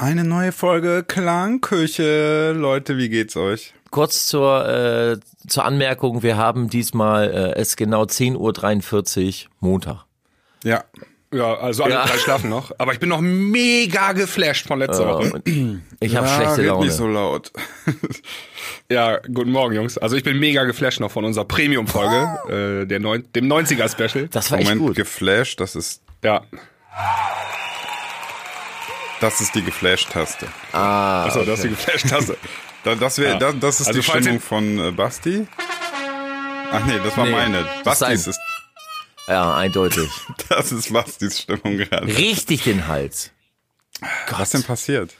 Eine neue Folge Klangküche. Leute, wie geht's euch? Kurz zur, äh, zur Anmerkung, wir haben diesmal äh, es genau 10.43 Uhr Montag. Ja. Ja, also alle Ja. drei schlafen noch. Aber ich bin noch mega geflasht von letzter Woche. Ich habe ja, schlechte Laune. nicht so laut. Ja, guten Morgen, Jungs. Also ich bin mega geflasht noch von unserer Premium-Folge, äh, der neun, dem 90er-Special. Das war echt Moment, gut. geflasht, das ist, Ja. Das ist die Geflash-Taste. Ah, Achso, das ist die Geflasht-Tasse. Da, das, wär, Ja. das, das ist Also die Stimmung von äh, Basti. Ach nee, das war Nee, meine. das Bastis ist, ja, eindeutig. das ist Bastis Stimmung gerade. Richtig den Hals. Was denn passiert?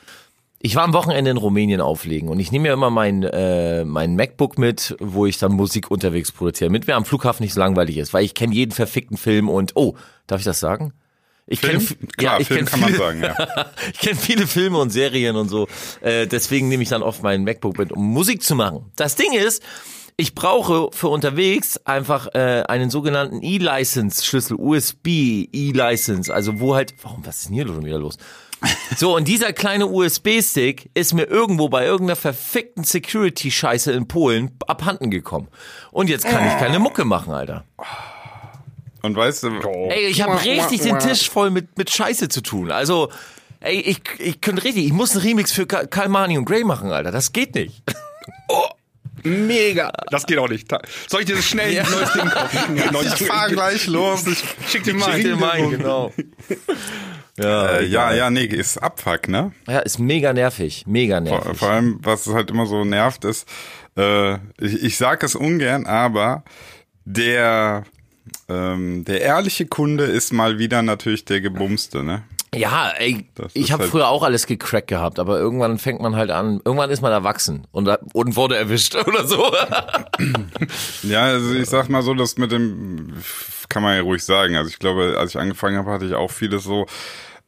Ich war am Wochenende in Rumänien auflegen und ich nehme ja immer mein, äh, mein MacBook mit, wo ich dann Musik unterwegs produziere, damit mir am Flughafen nicht so langweilig ist, weil ich kenne jeden verfickten Film und oh, darf ich das sagen? Ich Film? kenn- Klar, ja, ich Film kenn kann man viele- sagen, ja. ich kenne viele Filme und Serien und so. Äh, deswegen nehme ich dann oft mein MacBook mit, um Musik zu machen. Das Ding ist, ich brauche für unterwegs einfach äh, einen sogenannten E-License-Schlüssel, USB E-License, also wo halt, warum, was ist denn hier schon wieder los? So, und dieser kleine USB-Stick ist mir irgendwo bei irgendeiner verfickten Security-Scheiße in Polen abhanden gekommen. Und jetzt kann ich keine Mucke machen, Alter. Und weißt du, Ey, ich habe richtig den Tisch voll mit, mit Scheiße zu tun. Also, ey, ich, ich könnte richtig, ich muss einen Remix für Ka- Kalmani und Grey machen, Alter. Das geht nicht. Mega. Das geht auch nicht. Soll ich dir das schnell ein neues Ding kaufen? ich fahr gleich los. Ich, Schick dir mal. Schick dir mal einen, genau. Ja, äh, ja, ja, nee, ist Abfuck, ne? ja, ist mega nervig, mega Vor, nervig. vor allem, was halt immer so nervt, ist, äh, ich, ich sag es ungern, aber der, ähm, der ehrliche Kunde ist mal wieder natürlich der Gebumste, ne? Ja, ey, Das ich habe halt- früher auch alles gecrackt gehabt, aber irgendwann fängt man halt an, irgendwann ist man erwachsen und, und wurde erwischt oder so. Ja, also ich sag mal so, das mit dem kann man ja ruhig sagen. Also ich glaube, als ich angefangen habe, hatte ich auch vieles so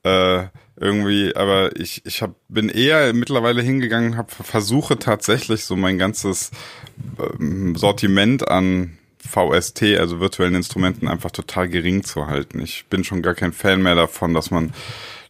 äh, irgendwie, aber ich ich hab, bin eher mittlerweile hingegangen, habe versuche tatsächlich so mein ganzes ähm, Sortiment an VST, also virtuellen Instrumenten, einfach total gering zu halten. Ich bin schon gar kein Fan mehr davon, dass man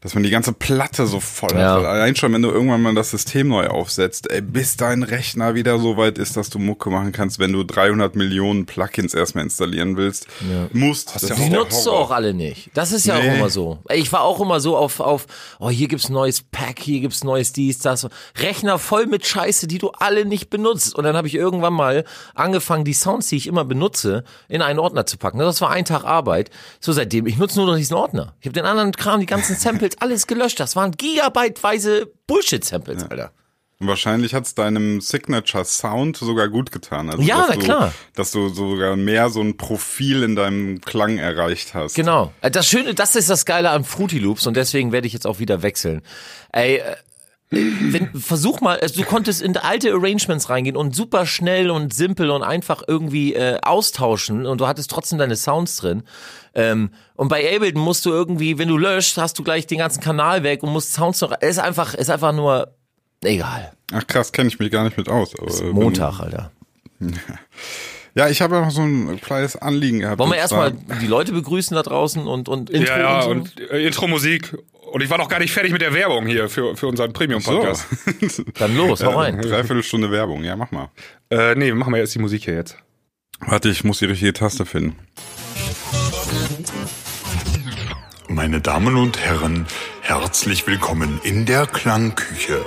dass man die ganze Platte so voll Ja. hat. Allein schon, wenn du irgendwann mal das System neu aufsetzt, ey, bis dein Rechner wieder so weit ist, dass du Mucke machen kannst, wenn du 300 Millionen Plugins erstmal installieren willst, musst. Das ja ist Die nutzt du auch alle nicht. Das ist ja Nee. auch immer so. Ich war auch immer so auf, auf, oh, hier gibt's neues Pack, hier gibt's neues dies, das. Rechner voll mit Scheiße, die du alle nicht benutzt. Und dann habe ich irgendwann mal angefangen, die Sounds, die ich immer benutze, in einen Ordner zu packen. Das war ein Tag Arbeit. So seitdem, ich nutze nur noch diesen Ordner. Ich habe den anderen Kram, die ganzen Samples, alles gelöscht. Das waren gigabyteweise Bullshit-Samples, Alter. Und wahrscheinlich hat's deinem Signature Sound sogar gut getan. Also, Ja, dass du, klar. Dass du sogar mehr so ein Profil in deinem Klang erreicht hast. Genau. Äh, Das Schöne, das ist das Geile an Fruity Loops und deswegen werde ich jetzt auch wieder wechseln. Ey, äh, wenn, versuch mal, also du konntest in alte Arrangements reingehen und super schnell und simpel und einfach irgendwie äh, austauschen und du hattest trotzdem deine Sounds drin. Ähm, und bei Ableton musst du irgendwie, wenn du löscht, hast du gleich den ganzen Kanal weg und musst Sounds noch. Es ist einfach, ist einfach nur egal. Ach krass, kenne ich mich gar nicht mit aus. Aber, äh, Montag, Alter. Ja, ich habe noch so ein kleines Anliegen gehabt. Wollen wir erstmal die Leute begrüßen da draußen und, und Intro Ja, ja, und so? und äh, Intro-Musik. Und ich war noch gar nicht fertig mit der Werbung hier für, für unseren So. Premium-Podcast. Dann los, hau rein. Dreiviertelstunde Werbung, ja, mach mal. Äh, nee, machen wir jetzt die Musik hier jetzt. Warte, ich muss die richtige Taste finden. Meine Damen und Herren, herzlich willkommen in der Klangküche.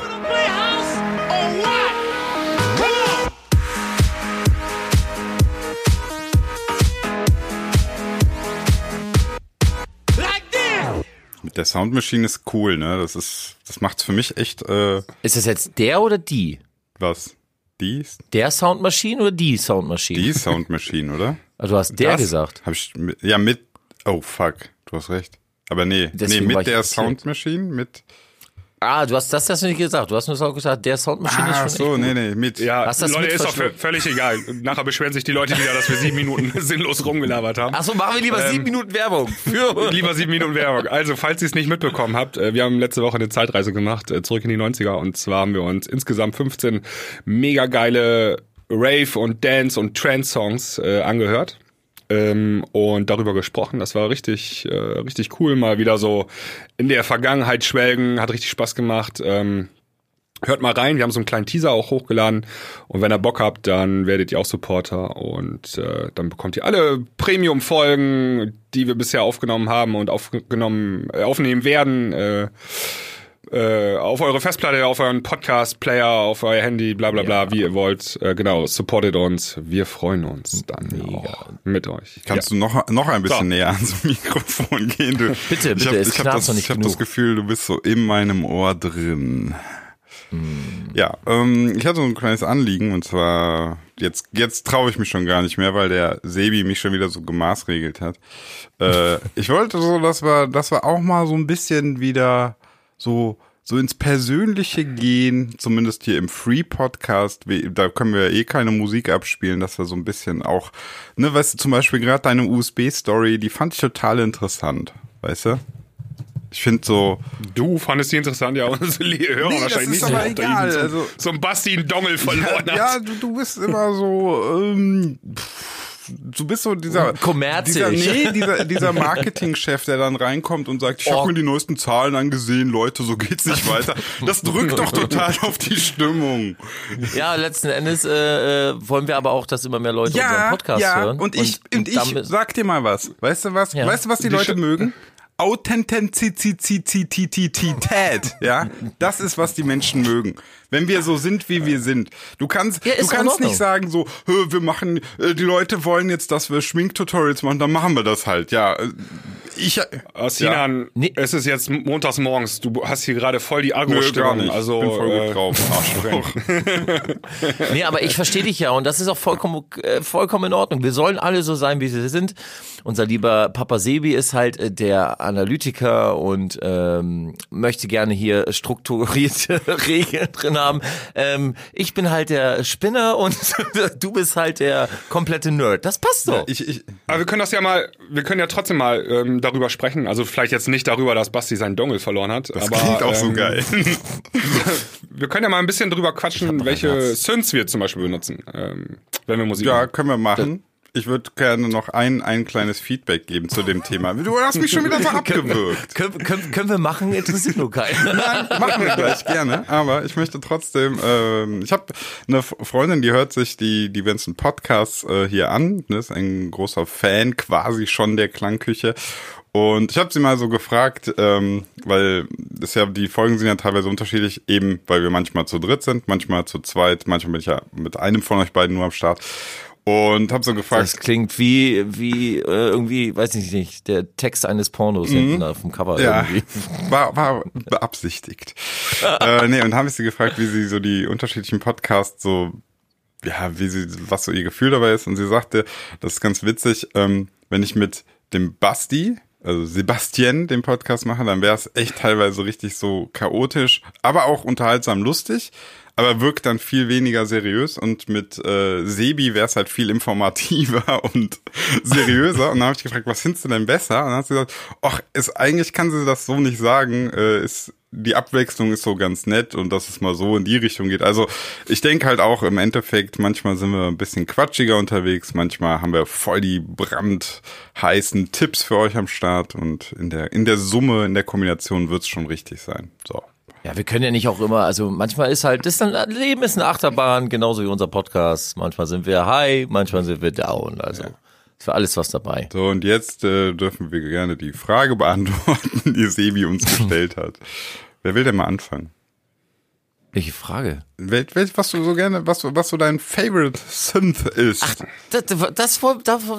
Mit der Soundmaschine ist cool, ne? Das ist, das macht's für mich echt, äh, Ist das jetzt der oder die? was? Die, Der Soundmaschine oder die Soundmaschine? die Soundmaschine, oder? Also du hast der Das gesagt. Hab ich, ja, mit, oh fuck, du hast recht. Aber nee, Deswegen nee, mit der irritiert. Soundmaschine, mit, Ah, du hast das du nicht gesagt. Du hast nur gesagt, der Soundmaschine ah, ist schon so, echt nee, gut. nee, mit. Ja, Hast das Leute, ist doch völlig egal. Nachher beschweren sich die Leute wieder, dass wir sieben Minuten sinnlos rumgelabert haben. Achso, machen wir lieber sieben Minuten Werbung. Für Lieber sieben Minuten Werbung. Also, falls ihr es nicht mitbekommen habt, äh, wir haben letzte Woche eine Zeitreise gemacht, äh, zurück in die 90er. Und zwar haben wir uns insgesamt 15 mega geile Rave und Dance und Trance-Songs äh, angehört. Ähm, und darüber gesprochen. Das war richtig, äh, richtig cool. Mal wieder so in der Vergangenheit schwelgen, hat richtig Spaß gemacht. Ähm, Hört mal rein, wir haben so einen kleinen Teaser auch hochgeladen und wenn ihr Bock habt, dann werdet ihr auch Supporter und äh, dann bekommt ihr alle Premium-Folgen, die wir bisher aufgenommen haben und aufgenommen äh, aufnehmen werden, äh, äh, auf eure Festplatte, auf euren Podcast-Player, auf euer Handy, bla bla bla, wie ihr wollt. Äh, genau, supportet uns, wir freuen uns dann auch mit euch. Kannst du noch, noch ein bisschen So. näher ans Mikrofon gehen? Du, Bitte, ich bitte, hab, es ich hab das, Ich habe das Gefühl, du bist so in meinem Ohr drin. Hm. Ja, ähm, ich hatte so ein kleines Anliegen und zwar, jetzt, jetzt traue ich mich schon gar nicht mehr, weil der Sebi mich schon wieder so gemaßregelt hat. Äh, ich wollte so, dass wir, dass wir auch mal so ein bisschen wieder so, so ins Persönliche gehen, zumindest hier im Free-Podcast, da können wir ja eh keine Musik abspielen, dass wir so ein bisschen auch, ne, weißt du, zum Beispiel gerade deine USB-Story, die fand ich total interessant, weißt du? Ich finde so, Du fandest die interessant, ja, unsere Hörer Nee, das wahrscheinlich ist nicht. aber egal, So, also- so ein Basti einen Dongel verloren ja, hat. ja du, du bist immer so, ähm, pff, du bist so dieser, Kommerzig. dieser, nee, dieser, dieser Marketingchef, der dann reinkommt und sagt, ich Oh. habe mir die neuesten Zahlen angesehen, Leute, so geht's nicht weiter. Das drückt doch total auf die Stimmung. Ja, letzten Endes äh, äh, wollen wir aber auch, dass immer mehr Leute unseren Podcast ja, hören. und ich, und, ich damit- sag dir mal was. Weißt du was? Ja. Weißt du, was die, Die Leute mögen? Authentizität, ja? Das ist, was die Menschen mögen. Wenn wir so sind, wie wir sind. Du kannst, Ja, du kannst nicht sagen so, "Hö, wir machen, äh, die Leute wollen jetzt, dass wir Schminktutorials machen, dann machen wir das halt, ja. Ich, Äh, Sinan, Nee. es ist jetzt montags morgens. Du hast hier gerade voll die Agro-Stimmung. Also, ich bin voll gut äh, drauf. Nee, aber ich verstehe dich ja und das ist auch vollkommen, äh, vollkommen in Ordnung. Wir sollen alle so sein, wie sie sind. Unser lieber Papa Sebi ist halt äh, der Analytiker und ähm, möchte gerne hier strukturierte Regeln drin haben. Ähm, ich bin halt der Spinner und du bist halt der komplette Nerd. Das passt doch. Ich, ich, Aber wir können das ja mal, wir können ja trotzdem mal ähm, darüber sprechen. Also vielleicht jetzt nicht darüber, dass Basti seinen Dongel verloren hat. das aber, klingt auch so ähm, geil. Wir können ja mal ein bisschen drüber quatschen, welche Synths wir zum Beispiel benutzen, ähm, wenn wir Musik Ja, machen. können wir machen. Ich würde gerne noch ein, ein kleines Feedback geben zu dem Thema. Du hast mich schon wieder so abgewürgt. Können, können, können wir machen, interessiert nur keinen. Machen wir gleich gerne, aber ich möchte trotzdem, ähm, ich habe eine Freundin, die hört sich die, die ganzen Podcasts äh, hier an, ne, ist ein großer Fan quasi schon der Klangküche. Und ich habe sie mal so gefragt, ähm, weil das ja, die Folgen sind ja teilweise unterschiedlich, eben weil wir manchmal zu dritt sind, manchmal zu zweit, manchmal bin ich ja mit einem von euch beiden nur am Start. Und habe so gefragt, Das klingt wie, wie äh, irgendwie, weiß ich nicht, der Text eines Pornos hinten auf dem Cover Mhm. Ja, irgendwie. war, war beabsichtigt. äh, nee, und habe ich sie gefragt, wie sie so die unterschiedlichen Podcasts so, ja, wie sie, was so ihr Gefühl dabei ist. Und sie sagte, das ist ganz witzig, ähm, wenn ich mit dem Basti, also Sebastian, den Podcast mache, dann wäre es echt teilweise richtig so chaotisch, aber auch unterhaltsam lustig. Aber wirkt dann viel weniger seriös und mit äh, Sebi wäre es halt viel informativer und seriöser. Und dann habe ich gefragt, was findest du denn besser? Und dann hat sie gesagt, ach, ist eigentlich kann sie das so nicht sagen. Äh, ist die Abwechslung ist so ganz nett und dass es mal so in die Richtung geht. Also ich denke halt auch im Endeffekt, manchmal sind wir ein bisschen quatschiger unterwegs, manchmal haben wir voll die brandheißen Tipps für euch am Start und in der in der Summe, in der Kombination wird's schon richtig sein. So. Ja, wir können ja nicht auch immer, also manchmal ist halt, das dann, Leben ist eine Achterbahn, genauso wie unser Podcast. Manchmal sind wir high, manchmal sind wir down, also ist für alles was dabei. So, und jetzt äh, dürfen wir gerne die Frage beantworten, die Sebi uns gestellt hat. Wer will denn mal anfangen? Welche Frage? Wel, wel, was du so gerne, was, was so dein Favorite Synth ist? Das, das, das,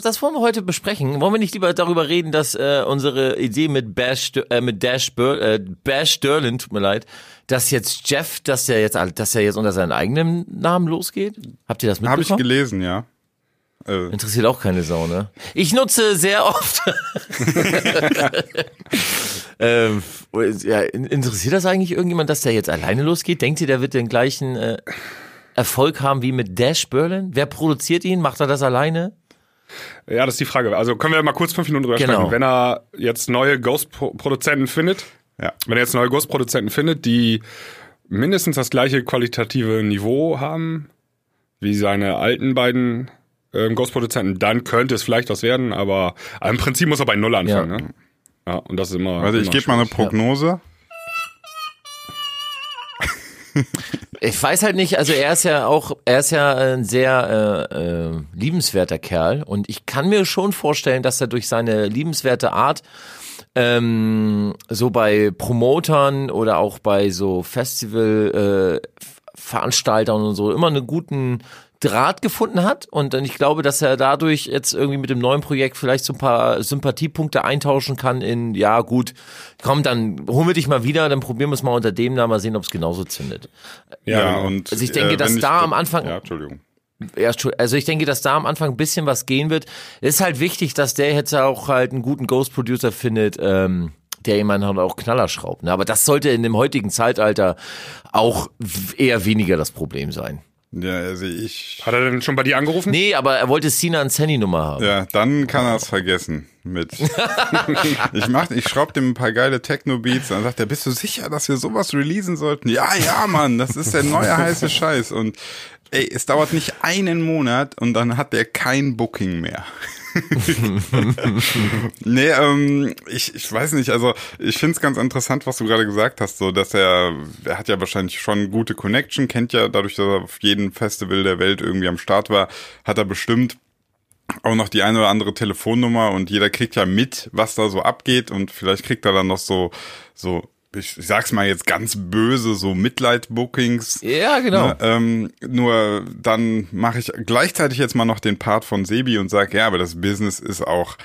das wollen wir heute besprechen. Wollen wir nicht lieber darüber reden, dass äh, unsere Idee mit Bash, äh, mit Dash, Bur äh, Bash Sterling, tut mir leid, dass jetzt Jeff, dass er jetzt, dass er jetzt unter seinem eigenen Namen losgeht? Habt ihr das Habe ich mitbekommen? gelesen, ja. Äh, Interessiert auch keine Sau, ne? Ich nutze sehr oft. ähm, ja, in- interessiert das eigentlich irgendjemand, dass der jetzt alleine losgeht? Denkt ihr, der wird den gleichen äh, Erfolg haben wie mit Dash Berlin? Wer produziert ihn? Macht er das alleine? Ja, das ist die Frage. Also können wir mal kurz fünf Minuten drüber Genau. sprechen. Wenn er jetzt neue Ghost-Produzenten findet, ja. wenn er jetzt neue Ghost-Produzenten findet, die mindestens das gleiche qualitative Niveau haben wie seine alten beiden ähm, Ghost-Produzenten, dann könnte es vielleicht was werden, aber, aber im Prinzip muss er bei Null anfangen. Ja. Ne? Ja, und das ist immer. Warte, ich gebe mal eine. Prognose. Ich weiß halt nicht, also er ist ja auch, er ist ja ein sehr äh, äh, liebenswerter Kerl und ich kann mir schon vorstellen, dass er durch seine liebenswerte Art ähm, so bei Promotern oder auch bei so Festival äh, Veranstaltern und so immer einen guten Draht gefunden hat und ich glaube, dass er dadurch jetzt irgendwie mit dem neuen Projekt vielleicht so ein paar Sympathiepunkte eintauschen kann in ja gut, komm, dann holen wir dich mal wieder, dann probieren wir es mal unter dem Namen, mal sehen, ob es genauso zündet. Ja, genau. und Also ich denke, äh, dass wenn da am Anfang- Ja, Entschuldigung. Ja, also ich denke, dass da am Anfang ein bisschen was gehen wird. Ist halt wichtig, dass der jetzt auch halt einen guten Ghost-Producer findet, ähm, der jemand halt auch Knaller schraubt. Ne? Aber das sollte in dem heutigen Zeitalter auch eher weniger das Problem sein. Ja, also ich. Hat er denn schon bei dir angerufen? Nee, aber er wollte Sina und Sandy Nummer haben. Ja, dann kann er es vergessen mit. ich mach, ich schraub dem ein paar geile Techno-Beats, dann sagt er, bist du sicher, dass wir sowas releasen sollten? Ja, ja, Mann, das ist der neue heiße Scheiß. Und ey, es dauert nicht einen Monat und dann hat der kein Booking mehr. nee, ähm, ich, ich weiß nicht, also ich find's ganz interessant, was du gerade gesagt hast, so dass er, er hat ja wahrscheinlich schon gute Connection, kennt ja dadurch, dass er auf jedem Festival der Welt irgendwie am Start war, hat er bestimmt auch noch die eine oder andere Telefonnummer und jeder kriegt ja mit, was da so abgeht und vielleicht kriegt er dann noch so, so, ich sag's mal jetzt ganz böse, so Mitleid-Bookings. Ja, genau. Ne, ähm, nur dann mache ich gleichzeitig jetzt mal noch den Part von Sebi und sage, ja, aber das Business ist auch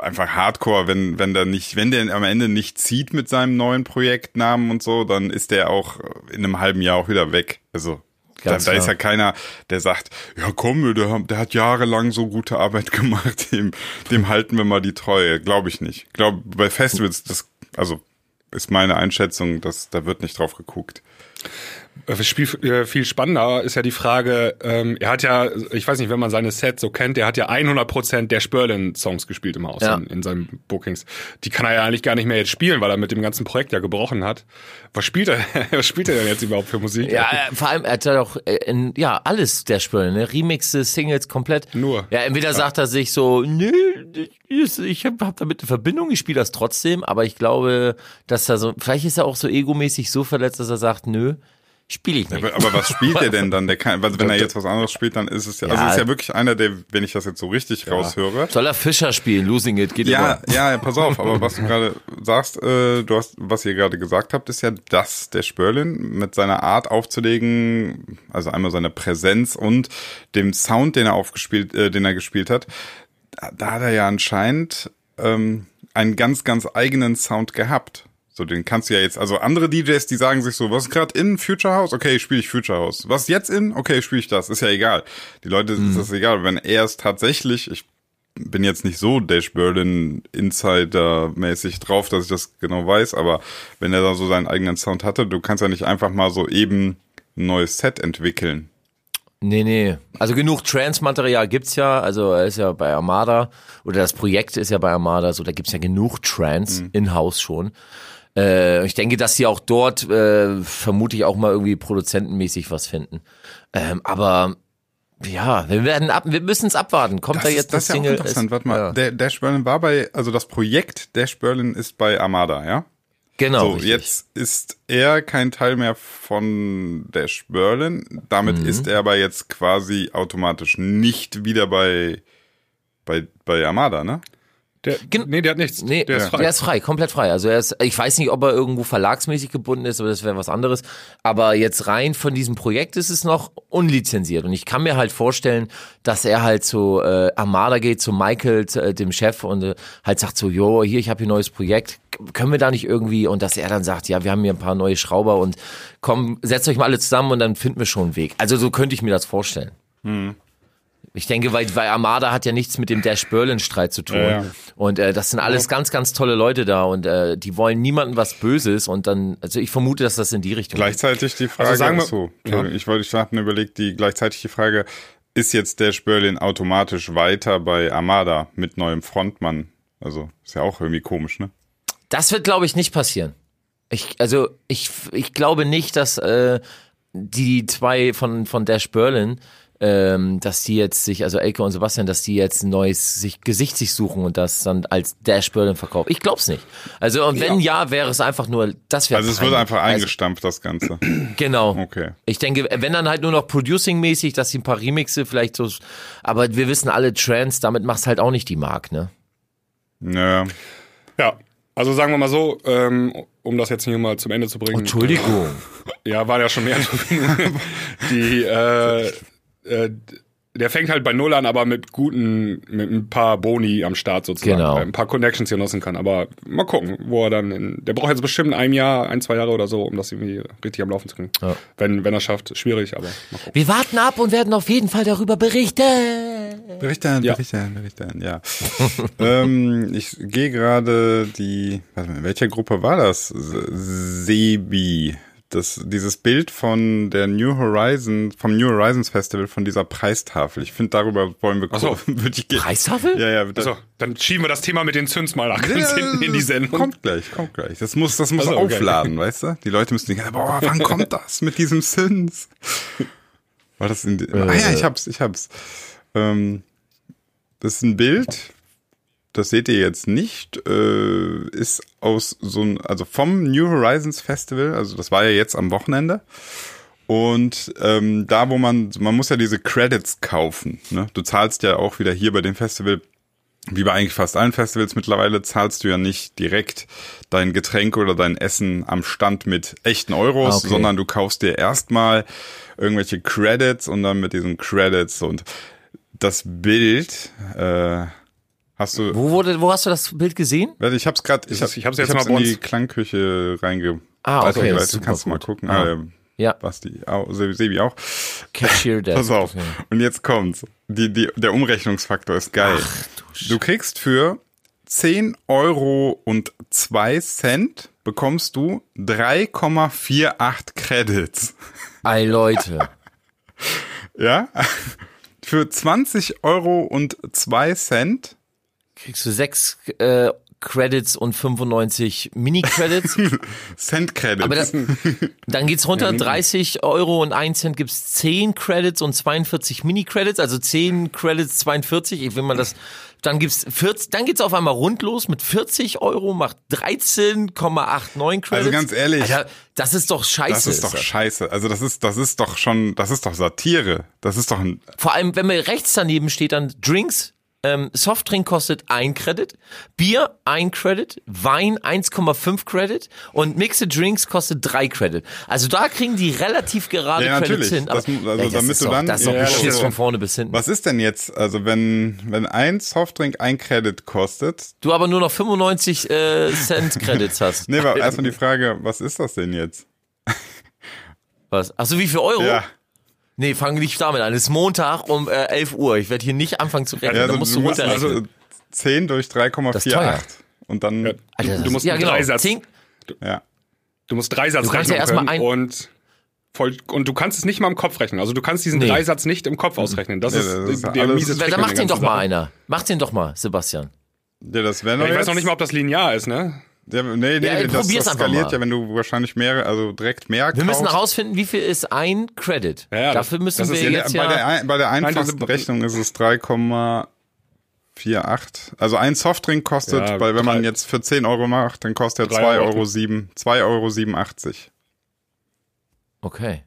einfach Hardcore, wenn wenn der nicht, wenn der am Ende nicht zieht mit seinem neuen Projektnamen und so, dann ist der auch in einem halben Jahr auch wieder weg. Also da, da ist ja keiner, der sagt, ja komm, der, der hat jahrelang so gute Arbeit gemacht, dem, dem halten wir mal die Treue. Glaube ich nicht. Glaube bei Festivals, das, also ist meine Einschätzung, dass da wird nicht drauf geguckt. Das Spiel äh, viel spannender ist ja die Frage, ähm, er hat ja, ich weiß nicht, wenn man seine Sets so kennt, er hat ja 100% der Spörlin-Songs gespielt immer aus Ja. in, in seinen Bookings. Die kann er ja eigentlich gar nicht mehr jetzt spielen, weil er mit dem ganzen Projekt ja gebrochen hat. Was spielt er, was spielt er denn jetzt überhaupt für Musik? Ja, äh, vor allem, er hat ja doch äh, in, ja alles der Spüren, ne? Remixe, Singles komplett. Nur. Ja, entweder sagt er sich so, nö, ich, habe hab damit eine Verbindung, ich spiele das trotzdem, aber ich glaube, dass er so, vielleicht ist er auch so egomäßig so verletzt, dass er sagt, nö, spiele ich nicht. Aber, aber was spielt er denn dann? Der kann, also wenn er jetzt was anderes spielt, dann ist es ja, also Ja. ist ja wirklich einer, der, wenn ich das jetzt so richtig raushöre. Soll er Fischer spielen? Losing It geht Ja, immer. ja, ja, pass auf, aber was du gerade sagst, äh, du hast, was ihr gerade gesagt habt, ist ja, dass der Spörlin mit seiner Art aufzulegen, also einmal seine Präsenz und dem Sound, den er aufgespielt, äh, den er gespielt hat, da, da hat er ja anscheinend ähm, einen ganz, ganz eigenen Sound gehabt. So, den kannst du ja jetzt, also andere DJs, die sagen sich so, was ist gerade in Future House? Okay, spiele ich Future House. Was jetzt in? Okay, spiele ich das. Ist ja egal. Die Leute ist das egal. Wenn er es tatsächlich, ich bin jetzt nicht so Dash Berlin Insider-mäßig drauf, dass ich das genau weiß, aber wenn er da so seinen eigenen Sound hatte, du kannst ja nicht einfach mal so eben ein neues Set entwickeln. Nee, nee. Also genug Trance-Material gibt's ja. Also er ist ja bei Armada oder das Projekt ist ja bei Armada so, da gibt's ja genug Trance Mhm. in-house schon. Äh, ich denke, dass sie auch dort äh, vermutlich auch mal irgendwie produzentenmäßig was finden. Ähm, aber ja, wir werden ab, wir müssen es abwarten. Kommt Das da ist, jetzt das ist ja auch interessant. Ist- Warte mal, Ja. Dash Berlin war bei, also das Projekt Dash Berlin ist bei Armada, ja? Genau. So, richtig. jetzt ist er kein Teil mehr von Dash Berlin. Damit Mhm. ist er aber jetzt quasi automatisch nicht wieder bei, bei, bei Armada, ne? Der, Gen- nee, der hat nichts. Nee, der ist frei. Der ist frei, komplett frei. Also er ist, ich weiß nicht, ob er irgendwo verlagsmäßig gebunden ist, aber das wäre was anderes. Aber jetzt rein von diesem Projekt ist es noch unlizenziert. Und ich kann mir halt vorstellen, dass er halt zu äh, Armada geht, zu Michael, äh, dem Chef, und äh, halt sagt so, jo, hier, ich habe hier ein neues Projekt. Können wir da nicht irgendwie, und dass er dann sagt, ja, wir haben hier ein paar neue Schrauber und komm, setzt euch mal alle zusammen und dann finden wir schon einen Weg. Also so könnte ich mir das vorstellen. Ich denke, weil, weil Armada hat ja nichts mit dem Dash Berlin Streit zu tun. Ja, ja. Und äh, das sind alles ganz, ganz tolle Leute da und äh, die wollen niemandem was Böses und dann, also ich vermute, dass das in die Richtung geht. Gleichzeitig die Frage, Also sagen wir- so, ich wollte, ich hatte mir überlegt, die gleichzeitig die Frage, ist jetzt Dash Berlin automatisch weiter bei Armada mit neuem Frontmann? Also, ist ja auch irgendwie komisch, ne? Das wird, glaube ich, nicht passieren. Ich, also ich, ich glaube nicht, dass äh, die zwei von, von Dash Berlin ähm, dass die jetzt sich, also Elke und Sebastian, dass die jetzt ein neues sich, Gesicht sich suchen und das dann als Dash Berlin verkaufen. Ich glaub's nicht. Also und wenn ja, wäre es einfach nur, das wäre Also es wird einfach eingestampft, das Ganze. Genau. Okay. Ich denke, wenn dann halt nur noch Producing-mäßig, dass sie ein paar Remixe vielleicht so, aber wir wissen alle Trends, damit machst halt auch nicht die Mark, ne? Naja. Ja, also sagen wir mal so, ähm, um das jetzt hier mal zum Ende zu bringen. Entschuldigung. Ja, war ja schon mehr. die, äh, äh, der fängt halt bei Null an, aber mit guten, mit ein paar Boni am Start sozusagen. Genau. Ein paar Connections hier nutzen kann. Aber mal gucken, wo er dann in, der braucht jetzt bestimmt ein Jahr, ein, zwei Jahre oder so, um das irgendwie richtig am Laufen zu kriegen. Ja. Wenn, wenn er schafft, schwierig, aber mal gucken. Wir warten ab und werden auf jeden Fall darüber berichten. Berichten, Ja. berichten, berichten, ja. ähm, ich gehe gerade die, warte mal, in welcher Gruppe war das? Se- Sebi. Das, dieses Bild von der New Horizon, vom New Horizons Festival, von dieser Preistafel. Ich finde, darüber wollen wir Ach so. würde ich ge- Preistafel? Ja, ja, bitte. Also, dann schieben wir das Thema mit den Züns mal nach ganz Ja, hinten in die Sendung. Kommt gleich, kommt gleich. Das muss, das muss Ach so, okay. aufladen, weißt du? Die Leute müssen denken, boah, wann kommt das mit diesem Sins? War das in, die, ah ja, ich hab's, ich hab's. Ähm, das ist ein Bild, das seht ihr jetzt nicht, äh, ist aus so ein, also vom New Horizons Festival, also das war ja jetzt am Wochenende. Und ähm, da, wo man, man muss ja diese Credits kaufen. Ne? Du zahlst ja auch wieder hier bei dem Festival wie bei eigentlich fast allen Festivals mittlerweile zahlst du ja nicht direkt dein Getränk oder dein Essen am Stand mit echten Euros, Ah, okay. sondern du kaufst dir erstmal irgendwelche Credits und dann mit diesen Credits und das Bild äh, hast du Wo wurde, wo hast du das Bild gesehen? Warte, ich hab's gerade, ich, hab, ich hab's jetzt ich hab's mal in die Klangküche reinge Ah, okay, weitergeleitet. das ist Kannst du mal gucken. Ah. Ah, Ja. Basti, auch, Sebi auch. Cashier Desk. Pass auf. Okay. Und jetzt kommt's. Die, die, der Umrechnungsfaktor ist geil. du, kriegst für 10 Euro und 2 Cent bekommst du 3,48 Credits. Ey, Leute. Ja? Für 20 Euro und 2 Cent Kriegst du sechs äh, Credits und 95 Mini-Credits. Cent Credits. Aber das, dann geht's runter, 30 Euro und 1 Cent gibt's 10 Credits und 42 Mini-Credits, also 10 Credits, 42, ich will mal das, dann gibt's 40, dann geht's auf einmal rund los mit 40 Euro, macht 13,89 Credits. Also ganz ehrlich, Alter, das ist doch scheiße. das ist doch scheiße. Also das ist, das ist doch schon, das ist doch Satire. Das ist doch ein, Vor allem, wenn man rechts daneben steht, dann Drinks, ähm, Softdrink kostet ein Credit, Bier ein Credit, Wein 1,5 Credit und Mixed Drinks kostet drei Credit. Also da kriegen die relativ gerade Ja, Credits natürlich. hin. Das mu- also damit ist du doch, dann- das ist doch Ja, beschissen also- von vorne bis hinten. was ist denn jetzt, also wenn, wenn ein Softdrink ein Credit kostet, Du aber nur noch 95 äh, Cent Credits hast. nee, aber erstmal die Frage, was ist das denn jetzt? Was? Achso, wie viel Euro? Ja. Nee, fangen nicht damit an. Es ist Montag um äh, 11 Uhr. Ich werde hier nicht anfangen zu rechnen. Ja, da also musst du du musst runterrechnen. also 10 durch Das ist teuer. 3,48 und dann, Ja, ja. Alter, du, du musst ja, genau. Dreisatz, Zehn- du musst Dreisatz Du kannst ja rechnen erstmal ein- und voll, und du kannst es nicht mal im Kopf rechnen. Also du kannst diesen Nee. Dreisatz nicht im Kopf ausrechnen. Das Ja, ist, das ist der alles- miese Trick Dann an mach der den doch mal Sache. einer. Mach den doch mal, Sebastian. Ja, das wäre Ja, ich weiß jetzt, noch nicht mal, ob das linear ist, ne? Ja, nee, nee, Ja, ey, das, probier's das einfach skaliert mal. ja, wenn du wahrscheinlich mehr, also direkt mehr Wir müssen herausfinden, wie viel ist ein Credit. Ja, ja, Dafür müssen das wir ist ja- jetzt bei, ja. der, ein- bei der einfachsten das- Rechnung ist es 3,48. Also ein Softdrink kostet, Ja, weil wenn man drei- jetzt für 10 Euro macht, dann kostet er Drei 2 Euro. Euro, 7, 2 Euro 87. Okay.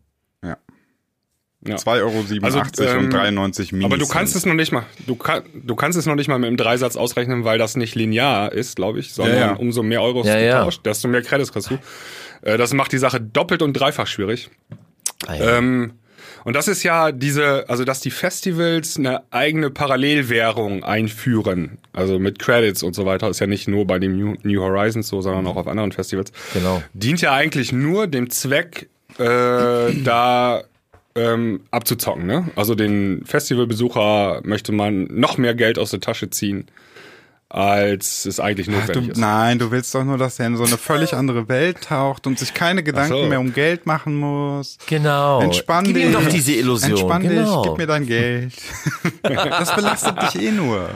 Ja. Ja. 2 Euro 87 Also, ähm, und 93 Minis. Aber du kannst es noch nicht mal, du, kann, du kannst es noch nicht mal mit dem Dreisatz ausrechnen, weil das nicht linear ist, glaube ich, sondern Ja, ja. umso mehr Euros Ja, du ja. desto mehr Credits kriegst du. Äh, Das macht die Sache doppelt und dreifach schwierig. Ah, ja. Ähm, und das ist ja diese, also dass die Festivals eine eigene Parallelwährung einführen, also mit Credits und so weiter, ist ja nicht nur bei dem New, New Horizons so, sondern auch auf anderen Festivals. Genau. Dient ja eigentlich nur dem Zweck, äh, da ähm, abzuzocken. Ne? Also den Festivalbesucher möchte man noch mehr Geld aus der Tasche ziehen. Als es eigentlich Du, notwendig ist. nein, du willst doch nur, dass er in so eine völlig andere Welt taucht und sich keine Gedanken so. mehr um Geld machen muss. Genau. Entspann Gib dich. ihm doch diese Illusion. Entspann genau. dich, gib mir dein Geld. Das belastet dich eh nur.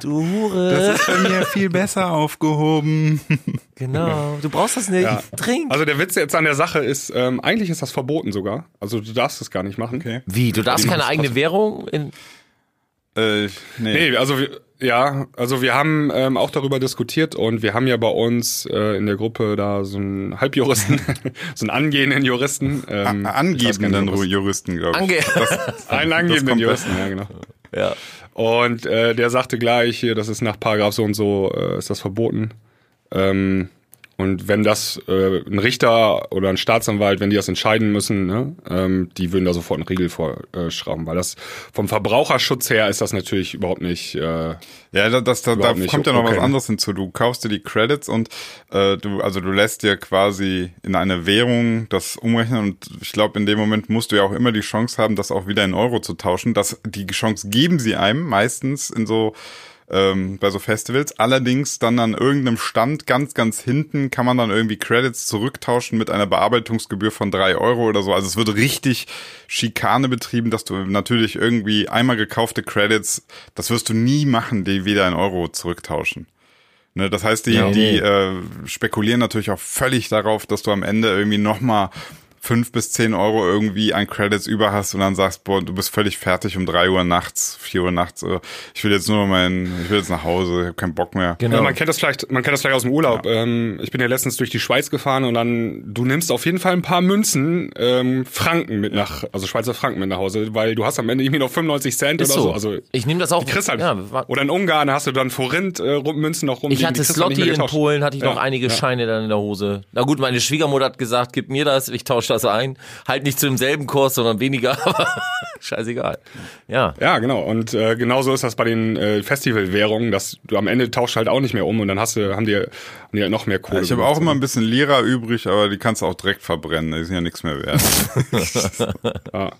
du Hure. Das ist bei mir viel besser aufgehoben. genau. Du brauchst das nicht. Ja. Trink. Also der Witz jetzt an der Sache ist, ähm, eigentlich ist das verboten sogar. Also du darfst es gar nicht machen. Okay. Wie? Du darfst keine eigene Währung in. Äh, nee. Nee, also wir, ja, also wir haben ähm, auch darüber diskutiert und wir haben ja bei uns äh, in der Gruppe da so einen Halbjuristen, so einen angehenden Juristen. Ähm, nicht, Angebenden was- Juristen, glaube ich. Ange Einen angehenden Juristen, ja genau. ja. Und äh, der sagte gleich hier, das ist nach Paragraph so und so, äh, ist das verboten. Ähm, und wenn das äh, ein Richter oder ein Staatsanwalt, wenn die das entscheiden müssen, ne, ähm, die würden da sofort einen Riegel vorschrauben, weil das vom Verbraucherschutz her ist das natürlich überhaupt nicht. Äh, Ja, da, das, da, da kommt ja noch was anderes hinzu. Du kaufst dir die Credits und äh, du, also du lässt dir quasi in eine Währung das umrechnen und ich glaube, in dem Moment musst du ja auch immer die Chance haben, das auch wieder in Euro zu tauschen. Das, die Chance geben sie einem meistens in so ähm, bei so Festivals. Allerdings dann an irgendeinem Stand ganz, ganz hinten kann man dann irgendwie Credits zurücktauschen mit einer Bearbeitungsgebühr von drei Euro oder so. Also es wird richtig Schikane betrieben, dass du natürlich irgendwie einmal gekaufte Credits, das wirst du nie machen, die wieder in Euro zurücktauschen. Ne, das heißt, die, Ja, die äh, spekulieren natürlich auch völlig darauf, dass du am Ende irgendwie nochmal fünf bis zehn Euro irgendwie an Credits über hast und dann sagst, boah, du bist völlig fertig um drei Uhr nachts, vier Uhr nachts. äh, Ich will jetzt nur noch mein, ich will jetzt nach Hause, ich habe keinen Bock mehr. Genau. Ja, man kennt das vielleicht, man kennt das vielleicht aus dem Urlaub. Ähm, ich bin ja letztens durch die Schweiz gefahren und dann, du nimmst auf jeden Fall ein paar Münzen, ähm, Franken mit nach, also Schweizer Franken mit nach Hause, weil du hast am Ende irgendwie noch 95 Cent Ist oder so. so. Also ich nehme das auch. die kriegst halt. Ja, oder in Ungarn hast du dann Forint äh, Münzen noch rum. ich hatte nicht Slotty in. Polen, hatte ich noch Ja, einige ja. Scheine dann in der Hose. Na gut, meine Schwiegermutter hat gesagt, gib mir das, ich tausche das ein. Halt nicht zu demselben Kurs, sondern weniger, aber scheißegal. Ja. Ja, genau. Und äh, genauso ist das bei den äh, Festivalwährungen, dass du am Ende tauschst halt auch nicht mehr um und dann hast du, haben die, haben die halt noch mehr Kohle. Ich habe auch immer ein bisschen Lira übrig, aber die kannst du auch direkt verbrennen, die sind ja nichts mehr wert. Ja.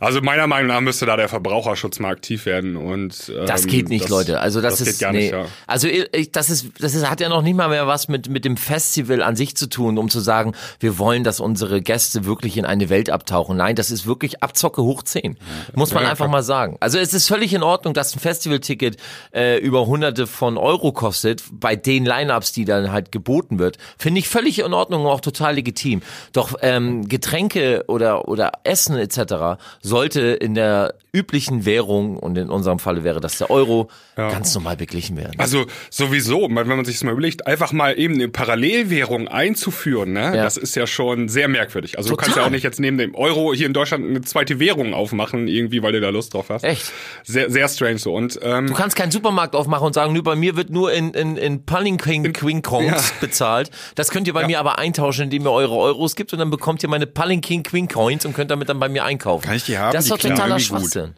Also meiner Meinung nach müsste da der Verbraucherschutz mal aktiv werden und ähm, Das geht nicht, das, Leute. Also das, das ist geht gar nee. nicht, ja. Also ich, das ist das ist hat ja noch nicht mal mehr was mit mit dem Festival an sich zu tun, um zu sagen, wir wollen, dass unsere Gäste wirklich in eine Welt abtauchen. Nein, das ist wirklich Abzocke hoch 10. Muss man Ja, einfach mal sagen. Also es ist völlig in Ordnung, dass ein Festivalticket äh, über hunderte von Euro kostet, bei den Lineups, die dann halt geboten wird. Finde ich völlig in Ordnung und auch total legitim. Doch ähm, Getränke oder oder Essen etc. sollte in der üblichen Währung und in unserem Falle wäre das der Euro ganz normal beglichen werden. Also sowieso, wenn man sich das mal überlegt, einfach mal eben eine Parallelwährung einzuführen, ne? Ja. das ist ja schon sehr merkwürdig. Also du Total. kannst ja auch nicht jetzt neben dem Euro hier in Deutschland eine zweite Währung aufmachen, irgendwie, weil du da Lust drauf hast. Echt? Sehr, sehr strange so. Und ähm, Du kannst keinen Supermarkt aufmachen und sagen, nö, bei mir wird nur in, in, in Palinking Queen Kongs Ja. bezahlt. Das könnt ihr bei mir aber eintauschen, indem ihr eure Euros gibt und dann bekommt ihr meine Palinking Queen Coins und könnt damit dann bei mir einkaufen. Kann ich die haben? Das ist doch totaler gut. Schwachsinn.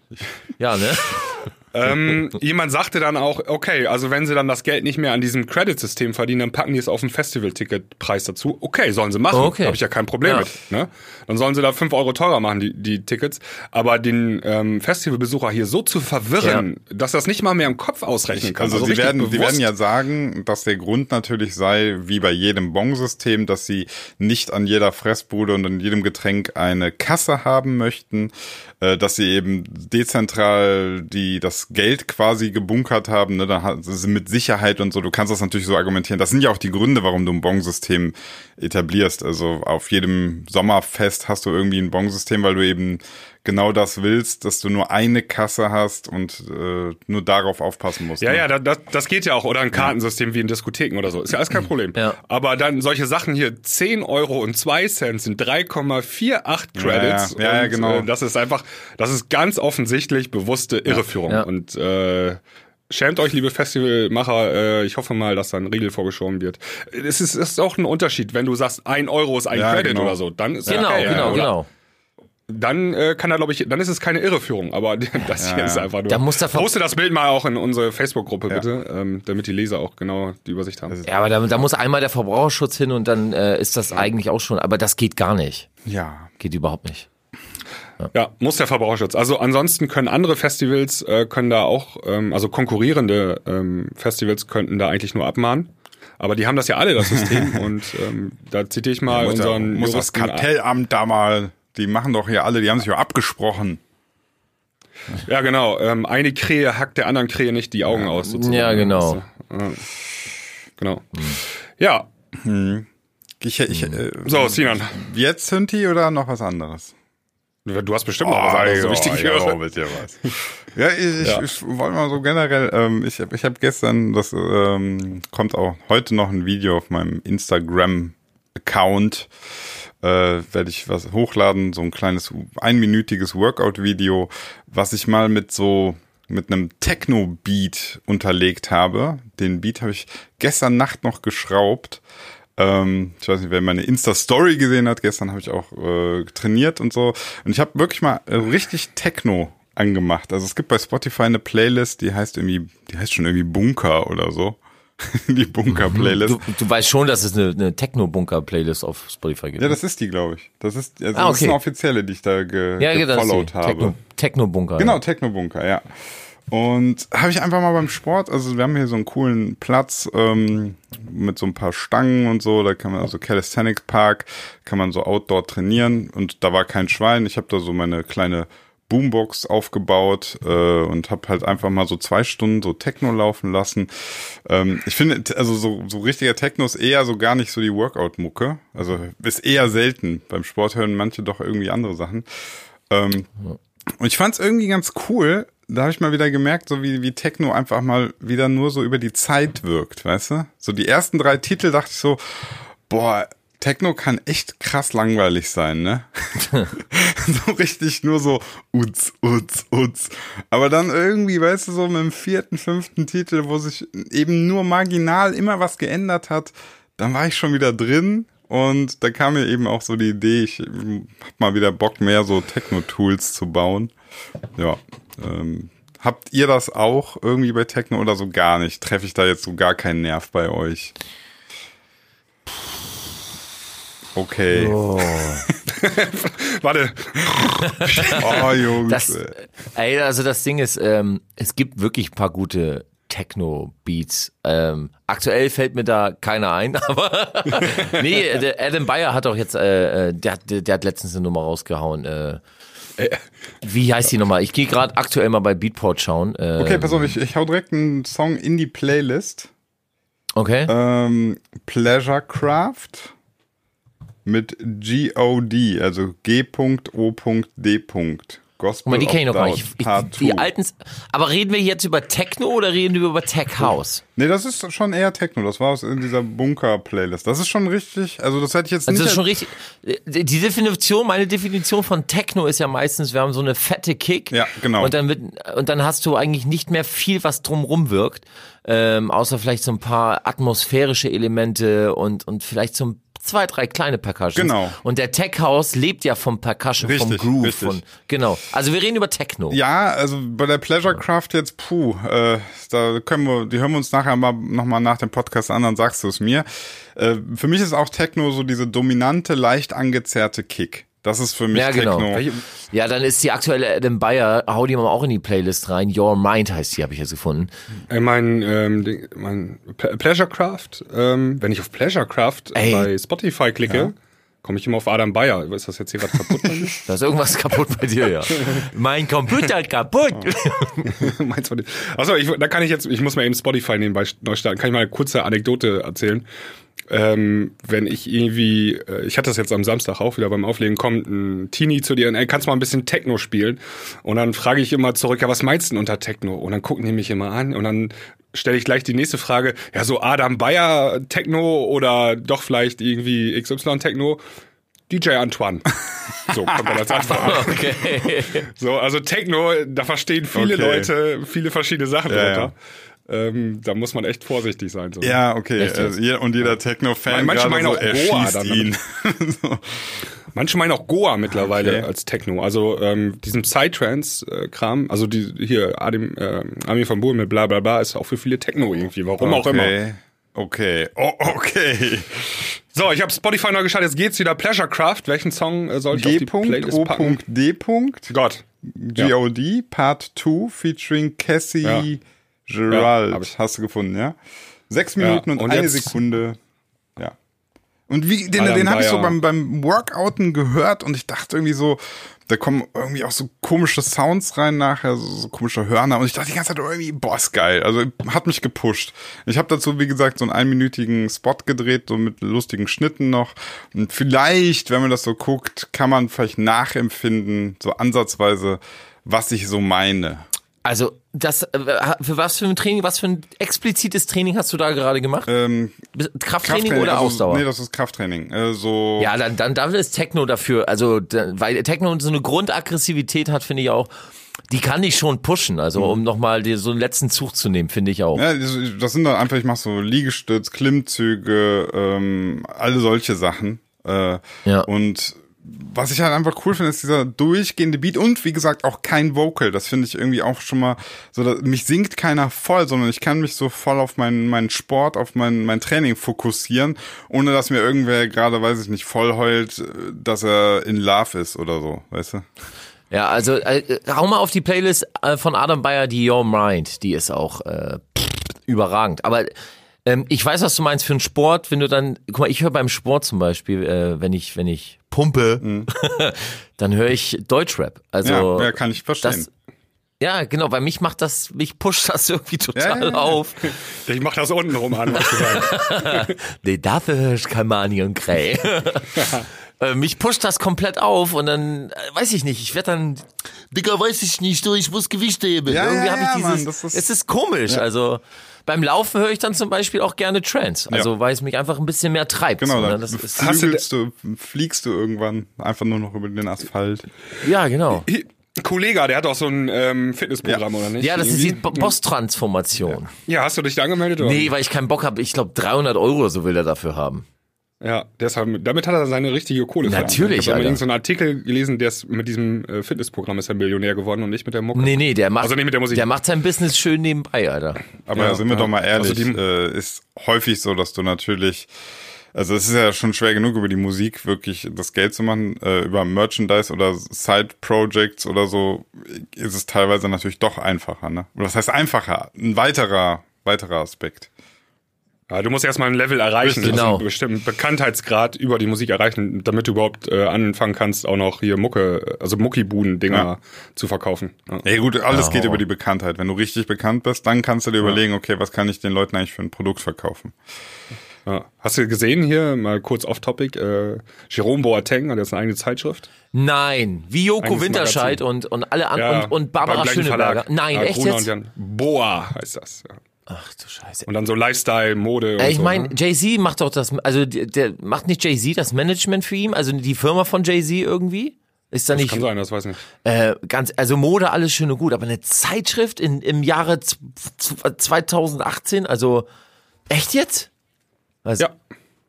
Ja, ne? ähm, jemand sagte dann auch, okay, also wenn sie dann das Geld nicht mehr an diesem Credit-System verdienen, dann packen die es auf den Festival-Ticket-Preis dazu. Okay, sollen sie machen. Okay. Habe ich ja kein Problem Ja. mit. Ne? Dann sollen sie da fünf Euro teurer machen, die, die Tickets. Aber den ähm, Festivalbesucher hier so zu verwirren, dass das nicht mal mehr im Kopf ausrechnen kann. Also, sie richtig werden, bewusst. werden ja sagen, dass der Grund natürlich sei, wie bei jedem Bon-System, dass sie nicht an jeder Fressbude und an jedem Getränk eine Kasse haben möchten, dass sie eben dezentral die das Geld quasi gebunkert haben, ne, da sie mit Sicherheit und so. Du kannst das natürlich so argumentieren. Das sind ja auch die Gründe, warum du ein Bon-System etablierst. Also auf jedem Sommerfest hast du irgendwie ein Bon-System, weil du eben genau das willst, dass du nur eine Kasse hast und äh, nur darauf aufpassen musst. Ja, ne? ja, da- das, das geht ja auch. Oder ein Kartensystem wie in Diskotheken oder so. Ist ja alles kein Problem. Ja. Aber dann solche Sachen hier, 10 Euro und 2 Cent sind 3,48 Credits. Ja, ja, ja, und, genau. Äh, das ist einfach, das ist ganz offensichtlich bewusste Irreführung. Ja. Und äh, Schämt euch, liebe Festivalmacher. Äh, ich hoffe mal, dass da ein Riegel vorgeschoben wird. Es ist, ist auch ein Unterschied, wenn du sagst, ein Euro ist ein Ja, Credit genau. oder so. Dann ist Genau, okay, genau, genau. Dann äh, kann er, glaube ich, dann ist es keine Irreführung, aber das hier Ja, ist ja. einfach nur. Da muss Poste das Bild mal auch in unsere Facebook-Gruppe, bitte, ähm, damit die Leser auch genau die Übersicht haben. Ja, aber da, da muss einmal der Verbraucherschutz hin und dann äh, ist das eigentlich auch schon, aber das geht gar nicht. ja. Geht überhaupt nicht. Ja, muss der Verbraucherschutz. Also ansonsten können andere Festivals äh, können da auch, ähm, also konkurrierende ähm, Festivals könnten da eigentlich nur abmahnen. Aber die haben das ja alle, das System. und ähm, da zitiere ich mal muss, ja- unseren muss das Juristen- Kartellamt da mal, die machen doch hier alle, die haben sich ja abgesprochen. Ja, genau. Ähm, eine Krähe hackt der anderen Krähe nicht die Augen aus. Sozusagen. Ja, genau. Ja. Genau. Ja, Ich, ich, äh, so, Sinan. jetzt Synthi oder noch was anderes? Du hast bestimmt noch was anderes, so wichtig ich höre. mit dir was. Ja, ich, ich, Ja. ich wollte mal so generell, ähm, ich habe ich hab gestern, das ähm, kommt auch heute noch ein Video auf meinem Instagram-Account, äh, werde ich was hochladen, so ein kleines einminütiges Workout-Video, was ich mal mit so mit einem Techno-Beat unterlegt habe. Den Beat habe ich gestern Nacht noch geschraubt. Ähm, ich weiß nicht, wer meine Insta-Story gesehen hat. Gestern habe ich auch äh, trainiert und so. Und ich habe wirklich mal richtig Techno angemacht. Also es gibt bei Spotify eine Playlist, die heißt irgendwie, die heißt schon irgendwie Bunker oder so. die Bunker-Playlist. Du, du weißt schon, dass es eine, eine Techno-Bunker-Playlist auf Spotify gibt. Ja, das ist die, glaube ich. Das ist, also Ah, das ist okay. eine offizielle, die ich da ge ja, genau, gefollowt habe. Techno- Techno-Bunker. Genau, ja. Technobunker, ja. Und habe ich einfach mal beim Sport, also wir haben hier so einen coolen Platz ähm, mit so ein paar Stangen und so, da kann man, also Calisthenics Park, kann man so Outdoor trainieren und da war kein Schwein. Ich habe da so meine kleine Boombox aufgebaut äh, und habe halt einfach mal so zwei Stunden so Techno laufen lassen. Ähm, ich finde, also so, so richtiger Techno ist eher so gar nicht so die Workout-Mucke. Also ist eher selten. Beim Sport hören manche doch irgendwie andere Sachen. Ähm, und ich fand es irgendwie ganz cool. Da habe ich mal wieder gemerkt, so wie, wie Techno einfach mal wieder nur so über die Zeit wirkt, weißt du? So die ersten drei Titel dachte ich so, boah, Techno kann echt krass langweilig sein, ne? so richtig nur so uz, uz, uz. Aber dann irgendwie, weißt du, so mit dem vierten, fünften Titel, wo sich eben nur marginal immer was geändert hat, dann war ich schon wieder drin und da kam mir eben auch so die Idee, ich hab mal wieder Bock mehr so Techno-Tools zu bauen. Ja, ähm, habt ihr das auch irgendwie bei Techno oder so gar nicht? Treffe ich da jetzt so gar keinen Nerv bei euch? Okay. Oh, Warte, Jungs. Das, ey. also das Ding ist, ähm, es gibt wirklich ein paar gute Techno-Beats. Ähm, aktuell fällt mir da keiner ein, aber nee, der Adam Bayer hat auch jetzt, äh, äh, der, hat- der, der hat letztens eine Nummer rausgehauen. Äh, wie heißt die Nummer? Ich gehe gerade aktuell mal bei Beatport schauen. Äh, Okay, pass auf, ich, ich hau direkt einen Song in die Playlist. Okay. Ähm, Pleasure Craft mit G-O-D, also G.O.D. Gospel mal, die kenne ich noch gar nicht. Ich, die 2. alten, aber reden wir jetzt über Techno oder reden wir über Tech House? Nee, das ist schon eher Techno. Das war aus in dieser Bunker-Playlist. Das ist schon richtig. Also, das hätte ich jetzt Also nicht. das ist schon richtig. äh, Die Definition, meine Definition von Techno ist ja meistens, wir haben so eine fette Kick. Ja, genau. Und dann wird, und dann hast du eigentlich nicht mehr viel, was drumrum wirkt, ähm, außer vielleicht so ein paar atmosphärische Elemente und und vielleicht so ein zwei, drei kleine Percussions. Genau. Und der Tech House lebt ja vom Percussion, vom Richtig, Groove, richtig. von genau. Also wir reden über Techno. ja, also bei der Pleasure Craft jetzt, puh, äh, da können wir, die hören wir uns nachher mal nochmal nach dem Podcast an, dann sagst du es mir. Äh, für mich ist auch Techno so diese dominante, leicht angezerrte Kick. Das ist für mich Ja, genau. Techno. Ja, dann ist die aktuelle Adam Bayer, hau die mal auch in die Playlist rein. Your Mind heißt die, habe ich jetzt gefunden. Äh, mein, ähm, mein Ple- Pleasurecraft, ähm, wenn ich auf Pleasurecraft Ey. bei Spotify klicke, komme ich immer auf Adam Bayer. Ist das jetzt hier gerade kaputt bei mir? Da ist irgendwas kaputt bei dir, ja. mein Computer ist kaputt. Meins war die- Achso, ich, da kann ich jetzt, ich muss mal eben Spotify nebenbei neu starten. Kann ich mal eine kurze Anekdote erzählen? Ähm, wenn ich irgendwie, äh, ich hatte das jetzt am Samstag auch wieder beim Auflegen, kommt ein Teenie zu dir und ey, kannst du mal ein bisschen Techno spielen? Und dann frage ich immer zurück, ja, was meinst du denn unter Techno? Und dann gucken die mich immer an und dann stelle ich gleich die nächste Frage, ja, so Adam Bayer Techno oder doch vielleicht irgendwie XY Techno? DJ Antoine. So, kommt dann als Antwort. Okay. So, also Techno, da verstehen viele Okay. Leute viele verschiedene Sachen Ja, drunter. Ähm, da muss man echt vorsichtig sein. So. Ja, okay. Äh, ihr- und jeder Techno-Fan Manche meinen so, auch er Goa dann so. Manche meinen auch Goa mittlerweile Okay. als Techno. Also ähm, diesem Psytrance-Kram, also die, hier Armin, äh, Armin van Buuren mit bla bla bla, ist auch für viele Techno irgendwie. Warum auch immer. Okay. Okay, oh, okay. So, ich habe Spotify neu geschaltet. Jetzt geht's wieder. Pleasure Craft. Welchen Song äh, soll ich auf die Playlist packen? G.O.D. Gott. G.O.D. Part 2 featuring Cassie Ja. Gerald. Ja. Hast du gefunden, ja? Sechs Minuten und, und eine Sekunde. Ja. Und wie, den, Adam den habe ich so beim, beim Workouten gehört und ich dachte irgendwie so, da kommen irgendwie auch so komische Sounds rein nachher, so, so komische Hörner und ich dachte die ganze Zeit irgendwie, boah, ist geil. Also hat mich gepusht. Ich habe dazu, wie gesagt, so einen einminütigen Spot gedreht, so mit lustigen Schnitten noch. Und vielleicht, wenn man das so guckt, kann man vielleicht nachempfinden, so ansatzweise, was ich so meine. Also, das, äh, für was für ein Training, was für ein explizites Training hast du da gerade gemacht? Ähm, Krafttraining, oder also, Ausdauer? Nee, das ist Krafttraining. Äh, so Ja, dann, dann, dann ist Techno dafür, also, da, weil Techno so eine Grundaggressivität hat, finde ich auch, die kann ich schon pushen, also, um nochmal so einen letzten Zug zu nehmen, finde ich auch. Ja, das sind dann einfach, ich mach so Liegestütz, Klimmzüge, ähm, alle solche Sachen. Äh, Ja. Und was ich halt einfach cool finde, ist dieser durchgehende Beat und wie gesagt auch kein Vocal. Das finde ich irgendwie auch schon mal so, dass, mich singt keiner voll, sondern ich kann mich so voll auf meinen, meinen Sport, auf mein, mein Training fokussieren, ohne dass mir irgendwer gerade, weiß ich nicht, voll heult, äh, dass er in Love ist oder so, weißt du? Ja, also, äh, hau mal auf die Playlist äh, von Adam Bayer, die Your Mind, die ist auch äh, überragend. Aber ähm, ich weiß, was du meinst für einen Sport, wenn du dann, guck mal, ich höre beim Sport zum Beispiel, äh, wenn ich, wenn ich pumpe, dann höre ich Deutschrap. Also Mhm. Ja, ja, kann ich verstehen. das, ja, genau, weil mich macht das, mich pusht das irgendwie total Ja, ja, ja. auf. Ich mach das unten rum an, was du sagst. Nee, dafür höre ich Kamani und Grey. Äh, Mich pusht das komplett auf und dann, äh, weiß ich nicht, ich werde dann, Digga, weiß ich nicht, du, ich muss Gewicht heben. Ja, Irgendwie ja, habe ich ja, dieses, Mann, das ist- es ist komisch, also beim Laufen höre ich dann zum Beispiel auch gerne Trance, also Ja. weil es mich einfach ein bisschen mehr treibt. Genau, ne? dann das ist, du, fliegst du irgendwann einfach nur noch über den Asphalt. ja, genau. Kollege, der hat auch so ein ähm, Fitnessprogramm, oder nicht? Ja, das ist die Irgendwie? Bo- Boss-Transformation. Ja, hast du dich da angemeldet? Oder? Nee, weil ich keinen Bock habe. Ich glaube, 300 Euro so will er dafür haben. Ja, deshalb, damit hat er seine richtige Kohle verdient. Natürlich, Ich habe so einen Artikel gelesen, der ist mit diesem äh, Fitnessprogramm ist er Millionär geworden und nicht mit der Mucke. Nee, nee, der macht, Also nicht mit der Musik. der macht sein Business schön nebenbei, Alter. Aber Ja, sind wir ja. doch mal ehrlich, Also die- äh, ist häufig so, dass du natürlich, also es ist ja schon schwer genug, über die Musik wirklich das Geld zu machen, äh, über Merchandise oder Side-Projects oder so, ist es teilweise natürlich doch einfacher, ne? Oder was heißt einfacher? Ein weiterer, weiterer Aspekt. Ja, du musst erstmal ein Level erreichen, also Genau. einen bestimmten Bekanntheitsgrad über die Musik erreichen, damit du überhaupt äh, anfangen kannst, auch noch hier Mucke, also Muckibuden-Dinger Ja. zu verkaufen. Ja. Ja gut, alles Ja. geht über die Bekanntheit. Wenn du richtig bekannt bist, dann kannst du dir überlegen, okay, was kann ich den Leuten eigentlich für ein Produkt verkaufen? Ja. Hast du gesehen hier, mal kurz off-topic, äh, Jerome Boateng hat jetzt eine eigene Zeitschrift. Nein, wie Joko Eigenes Winterscheid Magazin. und, und alle anderen und, und Barbara Schöneberger. Verlag. Nein, ja, echt Gruner jetzt? Boa heißt das. Ja. Ach du Scheiße. Und dann so Lifestyle, Mode und ich so. meine, ne? Jay-Z macht doch das, also der, macht nicht Jay-Z das Management für ihn, also die Firma von Jay-Z irgendwie? Ist da nicht Kann sein, das weiß ich nicht. äh, ganz, also Mode alles schön und gut, aber eine Zeitschrift in, im Jahre z- z- 2018, also echt jetzt? Also, Ja.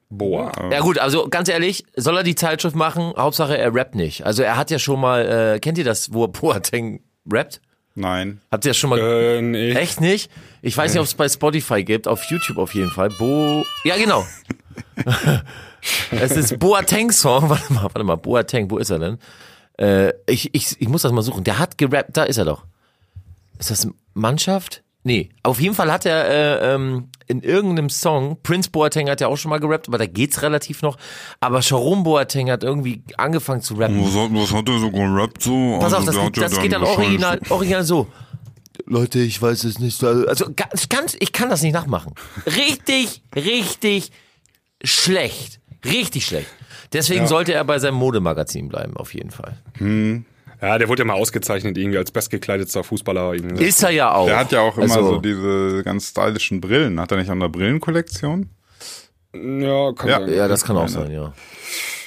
Boa. Ja gut, also ganz ehrlich, soll er die Zeitschrift machen? Hauptsache er rappt nicht. Also er hat ja schon mal, äh, kennt ihr das, wo Boateng rappt? Nein. Habt ihr das schon mal? Äh, nee. Echt nicht? Ich weiß nicht, ob es bei Spotify gibt, auf YouTube auf jeden Fall. Bo, ja genau. es ist Boateng Song. Warte mal, warte mal, Boateng, wo ist er denn? Äh, ich, ich, ich muss das mal suchen. Der hat gerappt, da ist er doch. Ist das Mannschaft? Nee, auf jeden Fall hat er äh, ähm, in irgendeinem Song, Prince Boateng hat ja auch schon mal gerappt, aber da geht's relativ noch. Aber Sharon Boateng hat irgendwie angefangen zu rappen. Was hat, was hat er so gerappt so? Pass auf, Also, das, ja das geht dann original, original so. Leute, ich weiß es nicht. Also ganz, ganz, ich kann das nicht nachmachen. Richtig, richtig schlecht. Richtig schlecht. Deswegen sollte er bei seinem Modemagazin bleiben, auf jeden Fall. Ja, der wurde ja mal ausgezeichnet irgendwie als bestgekleidetster Fußballer. Irgendwie. Ist er ja auch. Der hat ja auch immer Also, so diese ganz stylischen Brillen. Hat er nicht auch eine Brillenkollektion? Ja, kann Ja. sein. Ja, das kann auch sein, ja.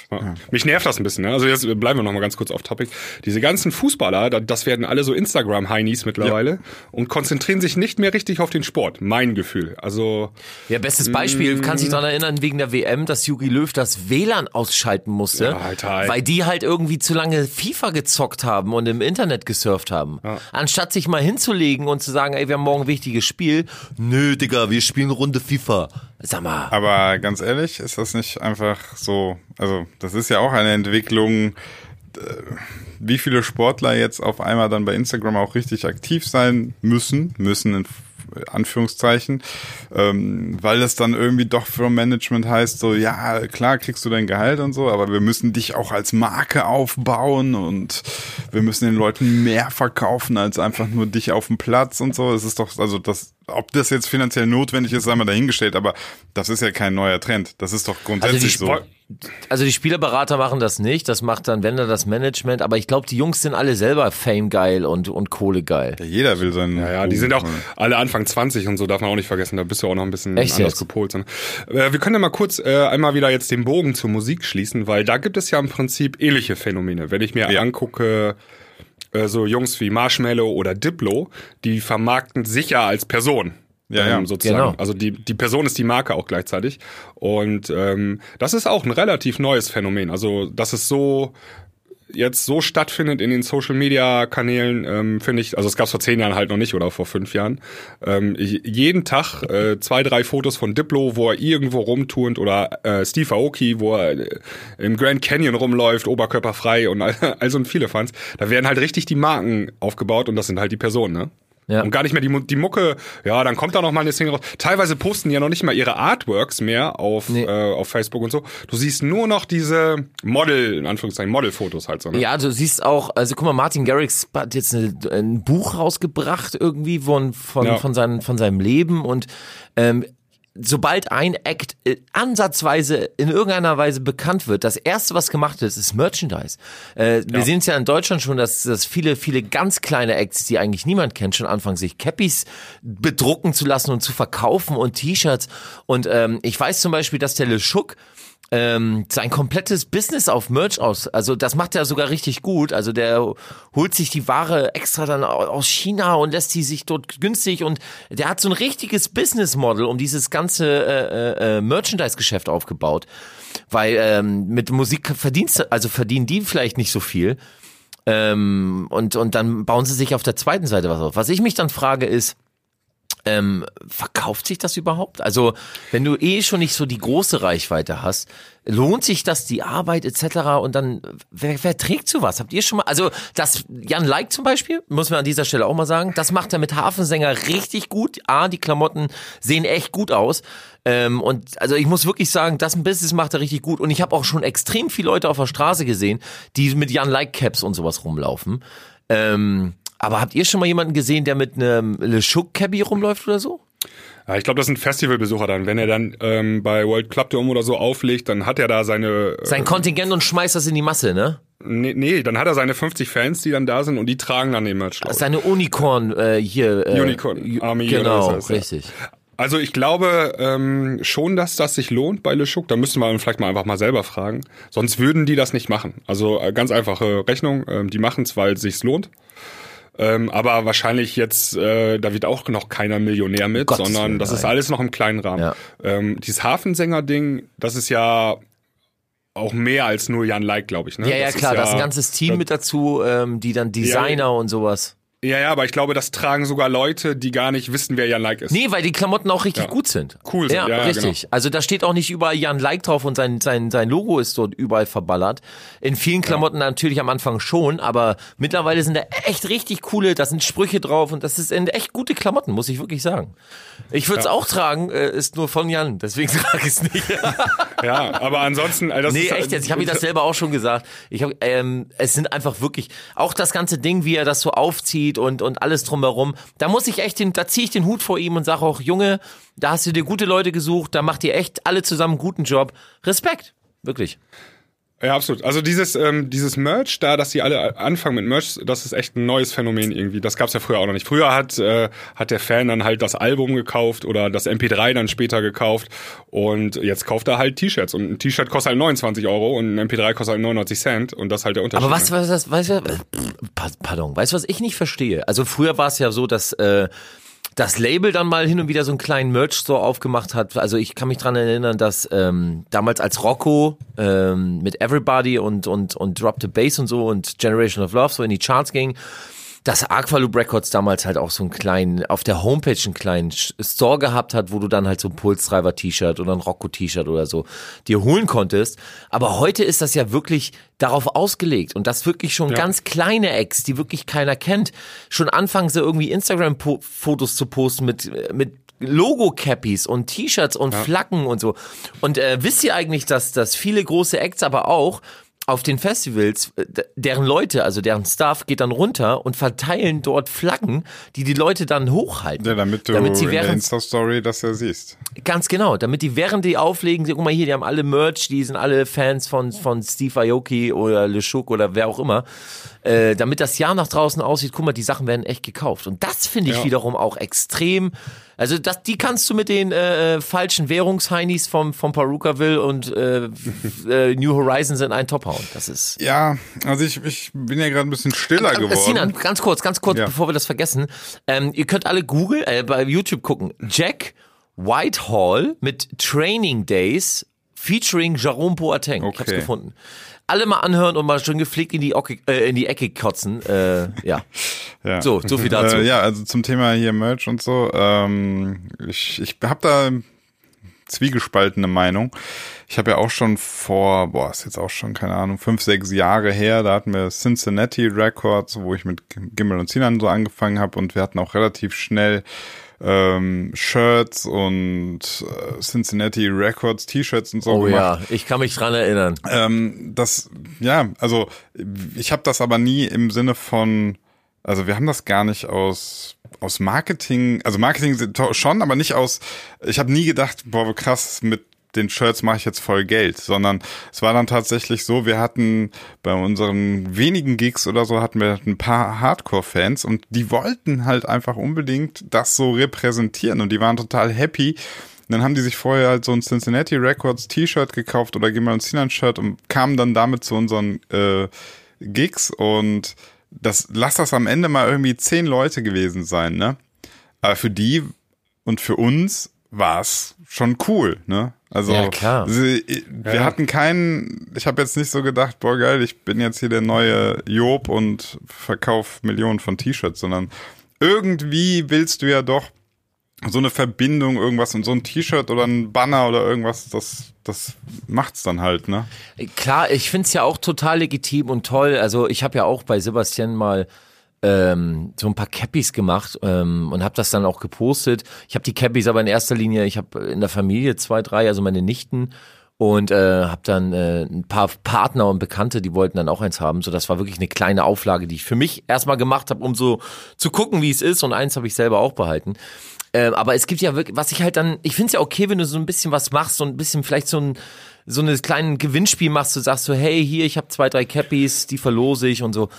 Ja. Mich nervt das ein bisschen. Ne? Also jetzt bleiben wir noch mal ganz kurz auf Topic. Diese ganzen Fußballer, da- das werden alle so Instagram-Heinis mittlerweile und konzentrieren sich nicht mehr richtig auf den Sport. Mein Gefühl. Also Ja, bestes Beispiel, kannst dich daran erinnern, wegen der WM, dass Jogi Löw das WLAN ausschalten musste, Ja, Alter. weil die halt irgendwie zu lange FIFA gezockt haben und im Internet gesurft haben. Anstatt sich mal hinzulegen und zu sagen, ey, wir haben morgen ein wichtiges Spiel. Nö, Digga, wir spielen Runde FIFA. Sag mal. Aber ganz ehrlich, ist das nicht einfach so, also das ist ja auch eine Entwicklung, äh, wie viele Sportler jetzt auf einmal dann bei Instagram auch richtig aktiv sein müssen, müssen in Anführungszeichen, ähm, weil das dann irgendwie doch für Management heißt, so ja, klar kriegst du dein Gehalt und so, aber wir müssen dich auch als Marke aufbauen und wir müssen den Leuten mehr verkaufen als einfach nur dich auf dem Platz und so. Es ist doch, also das, ob das jetzt finanziell notwendig ist, sei mal dahingestellt, aber das ist ja kein neuer Trend. Das ist doch grundsätzlich so. Also die Spielerberater machen das nicht, das macht dann, wenn dann das Management, aber ich glaube, die Jungs sind alle selber Fame geil und, und Kohle geil. Ja, jeder will seinen. Ja, ja, die sind auch alle Anfang 20 und so, darf man auch nicht vergessen. Da bist du auch noch ein bisschen Echt anders jetzt? gepolt. sondern- Äh, wir können ja mal kurz äh, einmal wieder jetzt den Bogen zur Musik schließen, weil da gibt es ja im Prinzip ähnliche Phänomene. Wenn ich mir Ja. angucke, äh, so Jungs wie Marshmallow oder Diplo, die vermarkten sich ja als Person. Ja, ja. ähm, sozusagen. Genau. Also die, die Person ist die Marke auch gleichzeitig. Und ähm, das ist auch ein relativ neues Phänomen. Also, dass es so jetzt so stattfindet in den Social Media Kanälen, ähm, finde ich, also es gab es vor zehn Jahren halt noch nicht oder vor fünf Jahren. Ähm, ich, jeden Tag äh, zwei, drei Fotos von Diplo, wo er irgendwo rumturnt oder äh, Steve Aoki, wo er äh, im Grand Canyon rumläuft, oberkörperfrei und all, also und viele Fans. Da werden halt richtig die Marken aufgebaut und das sind halt die Personen, ne? Ja. Und gar nicht mehr die, die Mucke, ja, dann kommt da noch mal eine Single raus. Teilweise posten die ja noch nicht mal ihre Artworks mehr auf, Nee. äh, auf Facebook und so. Du siehst nur noch diese Model, in Anführungszeichen, Modelfotos halt so. Ne? Ja, du siehst auch, also guck mal, Martin Garrix hat jetzt eine, ein Buch rausgebracht irgendwie von, von, Ja. von, seinem, von seinem Leben und ähm, sobald ein Act äh, ansatzweise in irgendeiner Weise bekannt wird, das erste, was gemacht ist, ist Merchandise. Äh, Wir sehen es ja in Deutschland schon, dass, dass viele, viele ganz kleine Acts, die eigentlich niemand kennt, schon anfangen, sich Cappies bedrucken zu lassen und zu verkaufen und T-Shirts. Und ähm, ich weiß zum Beispiel, dass der Le Schuck ähm, sein komplettes Business auf Merch aus. Also das macht er sogar richtig gut. Also der holt sich die Ware extra dann au- aus China und lässt die sich dort günstig und der hat so ein richtiges Business Model um dieses ganze äh, äh, Merchandise-Geschäft aufgebaut. Weil ähm, mit Musik verdienst also verdienen die vielleicht nicht so viel. Ähm, und, und dann bauen sie sich auf der zweiten Seite was auf. Was ich mich dann frage ist, ähm, verkauft sich das überhaupt? Also, wenn du eh schon nicht so die große Reichweite hast, lohnt sich das die Arbeit etc. Und dann, wer, wer trägt sowas? Habt ihr schon mal, also das Jan Like zum Beispiel, muss man an dieser Stelle auch mal sagen, das macht er mit Hafensänger richtig gut. A, die Klamotten sehen echt gut aus. Ähm, und also ich muss wirklich sagen, das Business macht er richtig gut. Und ich habe auch schon extrem viele Leute auf der Straße gesehen, die mit Jan Like Caps und sowas rumlaufen. Ähm, aber habt ihr schon mal jemanden gesehen, der mit einem Le Chouk Cabby rumläuft oder so? Ja, ich glaube, das sind Festivalbesucher dann. Wenn er dann ähm, bei World Club Dome oder so auflegt, dann hat er da seine. Äh, Sein Kontingent und schmeißt das in die Masse, ne? nee, nee, dann hat er seine 50 Fans, die dann da sind und die tragen dann den Merch. Seine Unicorn äh, hier. Äh, Unicorn Army Genau, das heißt, ja. richtig. Also ich glaube ähm, schon, dass das sich lohnt bei Le Chouk. Da müssen wir vielleicht mal einfach mal selber fragen. Sonst würden die das nicht machen. Also äh, ganz einfache Rechnung. Ähm, die machen es, weil es sich lohnt. Ähm, aber wahrscheinlich jetzt, äh, da wird auch noch keiner Millionär mit, Gottes sondern das ist alles noch im kleinen Rahmen. Ja. Ähm, dieses Hafensänger-Ding, das ist ja auch mehr als nur Jan Like, glaube ich. Ne? Ja, ja, Das klar, ist da ist ein ganzes Team mit dazu, ähm, die dann Designer und sowas. Ja, ja, aber ich glaube, das tragen sogar Leute, die gar nicht wissen, wer Jan Like ist. Nee, weil die Klamotten auch richtig Ja. gut sind. Cool sind, ja, ja, ja, richtig. Also da steht auch nicht überall Jan Like drauf und sein, sein, sein Logo ist dort überall verballert. In vielen Klamotten natürlich am Anfang schon, aber mittlerweile sind da echt richtig coole, da sind Sprüche drauf und das sind echt gute Klamotten, muss ich wirklich sagen. Ich würde es auch tragen, äh, ist nur von Jan, deswegen trage ich es nicht. Ja, aber ansonsten, äh, das Nee, ist, echt jetzt. Ich habe mir das selber auch schon gesagt. Ich hab, ähm, es sind einfach wirklich auch das ganze Ding, wie er das so aufzieht und und alles drumherum. Da muss ich echt den, da ziehe ich den Hut vor ihm und sage auch, Junge, da hast du dir gute Leute gesucht, da macht ihr echt alle zusammen einen guten Job. Respekt, wirklich. Ja, absolut. Also dieses, ähm, dieses Merch da, dass die alle anfangen mit Merch, das ist echt ein neues Phänomen irgendwie. Das gab's ja früher auch noch nicht. Früher hat, äh, hat der Fan dann halt das Album gekauft oder das MP3 dann später gekauft und jetzt kauft er halt T-Shirts und ein T-Shirt kostet halt 29 Euro und ein MP3 kostet halt 99 Cent und das ist halt der Unterschied. Aber was, ne? was, was, weißt du, äh, pa- pardon, weißt du, was ich nicht verstehe? Also früher war es ja so, dass äh, das Label dann mal hin und wieder so einen kleinen Merch-Store aufgemacht hat. Also ich kann mich dran erinnern, dass ähm, damals als Rocco ähm, mit Everybody und, und, und Drop the Bass und so und Generation of Love so in die Charts ging, dass Aqualoop Records damals halt auch so einen kleinen, auf der Homepage einen kleinen Store gehabt hat, wo du dann halt so ein Pulsdriver-T-Shirt oder ein Rocco-T-Shirt oder so dir holen konntest. Aber heute ist das ja wirklich darauf ausgelegt und das wirklich schon ganz kleine Acts, die wirklich keiner kennt, schon anfangen sie irgendwie Instagram-Fotos zu posten mit, mit Logo-Cappies und T-Shirts und Flaggen und so. Und äh, wisst ihr eigentlich, dass, dass viele große Acts aber auch auf den Festivals, äh, deren Leute, also deren Staff geht dann runter und verteilen dort Flaggen, die die Leute dann hochhalten. Ja, damit du damit sie in der während, Insta-Story das ja siehst. ganz genau, damit die während die auflegen, sie- guck mal hier, die haben alle Merch, die sind alle Fans von, von Steve Aoki oder Le Chouk oder wer auch immer, äh, damit das Jahr nach draußen aussieht, guck mal, die Sachen werden echt gekauft. Und das finde ich Ja. wiederum auch extrem, also das, die kannst du mit den äh, falschen Währungsheinis vom, vom Perukaville und äh, äh, New Horizons in einen Top hauen. Das ist Ja, also ich, ich bin ja gerade ein bisschen stiller äh, Sinan, geworden. ganz kurz, ganz kurz, Ja. bevor wir das vergessen. Ähm, ihr könnt alle Google, äh, bei YouTube gucken. Jack Whitehall mit Training Days featuring Jerome Boateng. Ich hab's Okay. gefunden. Alle mal anhören und mal schön gepflegt in die, Ocke, äh, in die Ecke kotzen. Äh, ja. Ja. So, so viel dazu. Äh, ja, also zum Thema hier Merch und so. Ähm, ich ich habe da zwiegespaltene Meinung. Ich habe ja auch schon vor, boah, ist jetzt auch schon, keine Ahnung, fünf, sechs Jahre her, da hatten wir Cincinnati Records, wo ich mit Gimmel und Sinan so angefangen habe und wir hatten auch relativ schnell ähm, Shirts und äh, Cincinnati Records T-Shirts und so Oh gemacht. ja, ich kann mich dran erinnern. Ähm, das, ja, also ich habe das aber nie im Sinne von, also wir haben das gar nicht aus aus Marketing, also Marketing schon, aber nicht aus. Ich habe nie gedacht, boah, krass mit den Shirts mache ich jetzt voll Geld, sondern es war dann tatsächlich so, wir hatten bei unseren wenigen Gigs oder so hatten wir ein paar Hardcore-Fans und die wollten halt einfach unbedingt das so repräsentieren und die waren total happy. Und dann haben die sich vorher halt so ein Cincinnati Records T-Shirt gekauft oder Gimmel und Sinan Shirt und kamen dann damit zu unseren äh, Gigs und das lass das am Ende mal irgendwie zehn Leute gewesen sein, ne? Aber für die und für uns war es schon cool, ne? Also Ja, klar. sie- wir Ja. hatten keinen, ich habe jetzt nicht so gedacht, boah geil, ich bin jetzt hier der neue Job und verkauf Millionen von T-Shirts, sondern irgendwie willst du ja doch so eine Verbindung, irgendwas und so ein T-Shirt oder ein Banner oder irgendwas, das, das macht's dann halt, ne? Klar, ich find's ja auch total legitim und toll. Also ich habe ja auch bei Sebastian mal ähm, so ein paar Cappies gemacht ähm, und habe das dann auch gepostet. Ich habe die Cappies aber in erster Linie, ich habe in der Familie zwei, drei, also meine Nichten und äh, habe dann äh, ein paar Partner und Bekannte, die wollten dann auch eins haben. So, das war wirklich eine kleine Auflage, die ich für mich erstmal gemacht habe, um so zu gucken, wie es ist. Und eins habe ich selber auch behalten. Ähm, aber es gibt ja wirklich, was ich halt dann, ich finde es ja okay, wenn du so ein bisschen was machst, so ein bisschen vielleicht so ein so ein kleinen Gewinnspiel machst, du sagst so, hey, hier, ich habe zwei, drei Cappies, die verlose ich und so.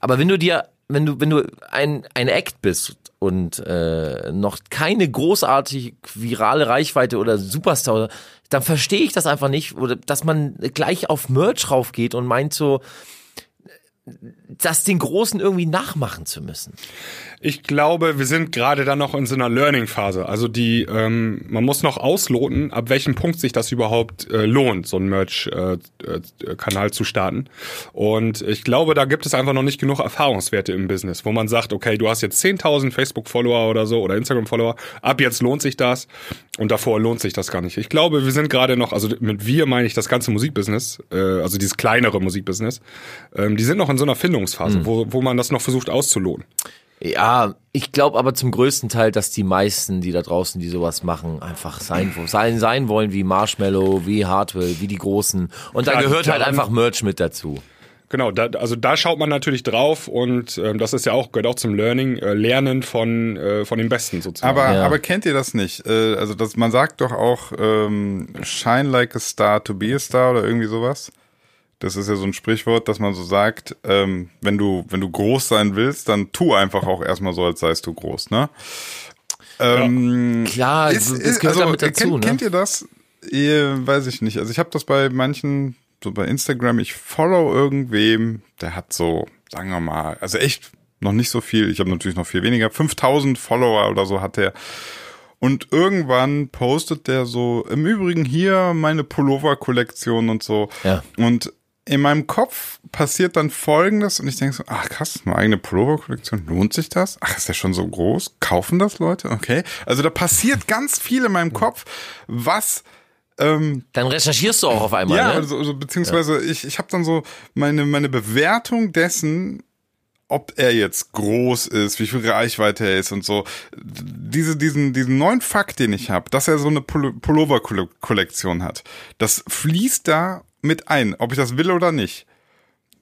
Aber wenn du dir, wenn du, wenn du ein, ein Act bist und äh, noch keine großartig virale Reichweite oder Superstar, dann verstehe ich das einfach nicht, oder dass man gleich auf Merch raufgeht und meint so, das den Großen irgendwie nachmachen zu müssen. Ich glaube, wir sind gerade da noch in so einer Learning-Phase. Also die, ähm, man muss noch ausloten, ab welchem Punkt sich das überhaupt äh, lohnt, so einen Merch-Kanal zu starten. Und ich glaube, da gibt es einfach noch nicht genug Erfahrungswerte im Business, wo man sagt, okay, du hast jetzt 10.000 Facebook-Follower oder so oder Instagram-Follower, ab jetzt lohnt sich das und davor lohnt sich das gar nicht. Ich glaube, wir sind gerade noch, also mit wir meine ich das ganze Musikbusiness, äh, also dieses kleinere Musikbusiness, ähm, die sind noch in so einer Findungsphase, wo, wo man das noch versucht auszuloten. Ja, ich glaube aber zum größten Teil, dass die meisten, die da draußen, die sowas machen, einfach sein, sein, sein wollen wie Marshmallow, wie Hardwell, wie die Großen. Und da gehört halt einfach Merch mit dazu. Genau, da, also da schaut man natürlich drauf und ähm, das ist ja auch gehört auch zum Learning, äh, Lernen von äh, von den Besten sozusagen. Aber, Ja. aber kennt ihr das nicht? Äh, also das, man sagt doch auch, ähm, shine like a star to be a star oder irgendwie sowas. Das ist ja so ein Sprichwort, dass man so sagt, ähm, wenn du, wenn du groß sein willst, dann tu einfach auch erstmal so, als seist du groß, ne? Ähm, Klar, ist, das ist, gehört also, damit dazu, kennt, ne? kennt ihr das? Ihr, weiß ich nicht. Also ich habe das bei manchen, so bei Instagram, ich follow irgendwem, der hat so, sagen wir mal, also echt noch nicht so viel, ich habe natürlich noch viel weniger, 5000 Follower oder so hat der. Und irgendwann postet der so, im Übrigen hier meine Pullover-Kollektion und so. Ja. Und in meinem Kopf passiert dann folgendes und ich denke so, ach krass, eine eigene Pullover-Kollektion, lohnt sich das? Ach, ist der schon so groß? Kaufen das Leute? Okay. Also da passiert ganz viel in meinem Kopf, was ähm, Dann recherchierst du auch auf einmal, ja, ne? also, also beziehungsweise ich, ich habe dann so meine, meine Bewertung dessen, ob er jetzt groß ist, wie viel Reichweite er ist und so. Diese, diesen, diesen neuen Fakt, den ich habe, dass er so eine Pullo- Pullover-Kollektion hat, das fließt da mit ein, ob ich das will oder nicht.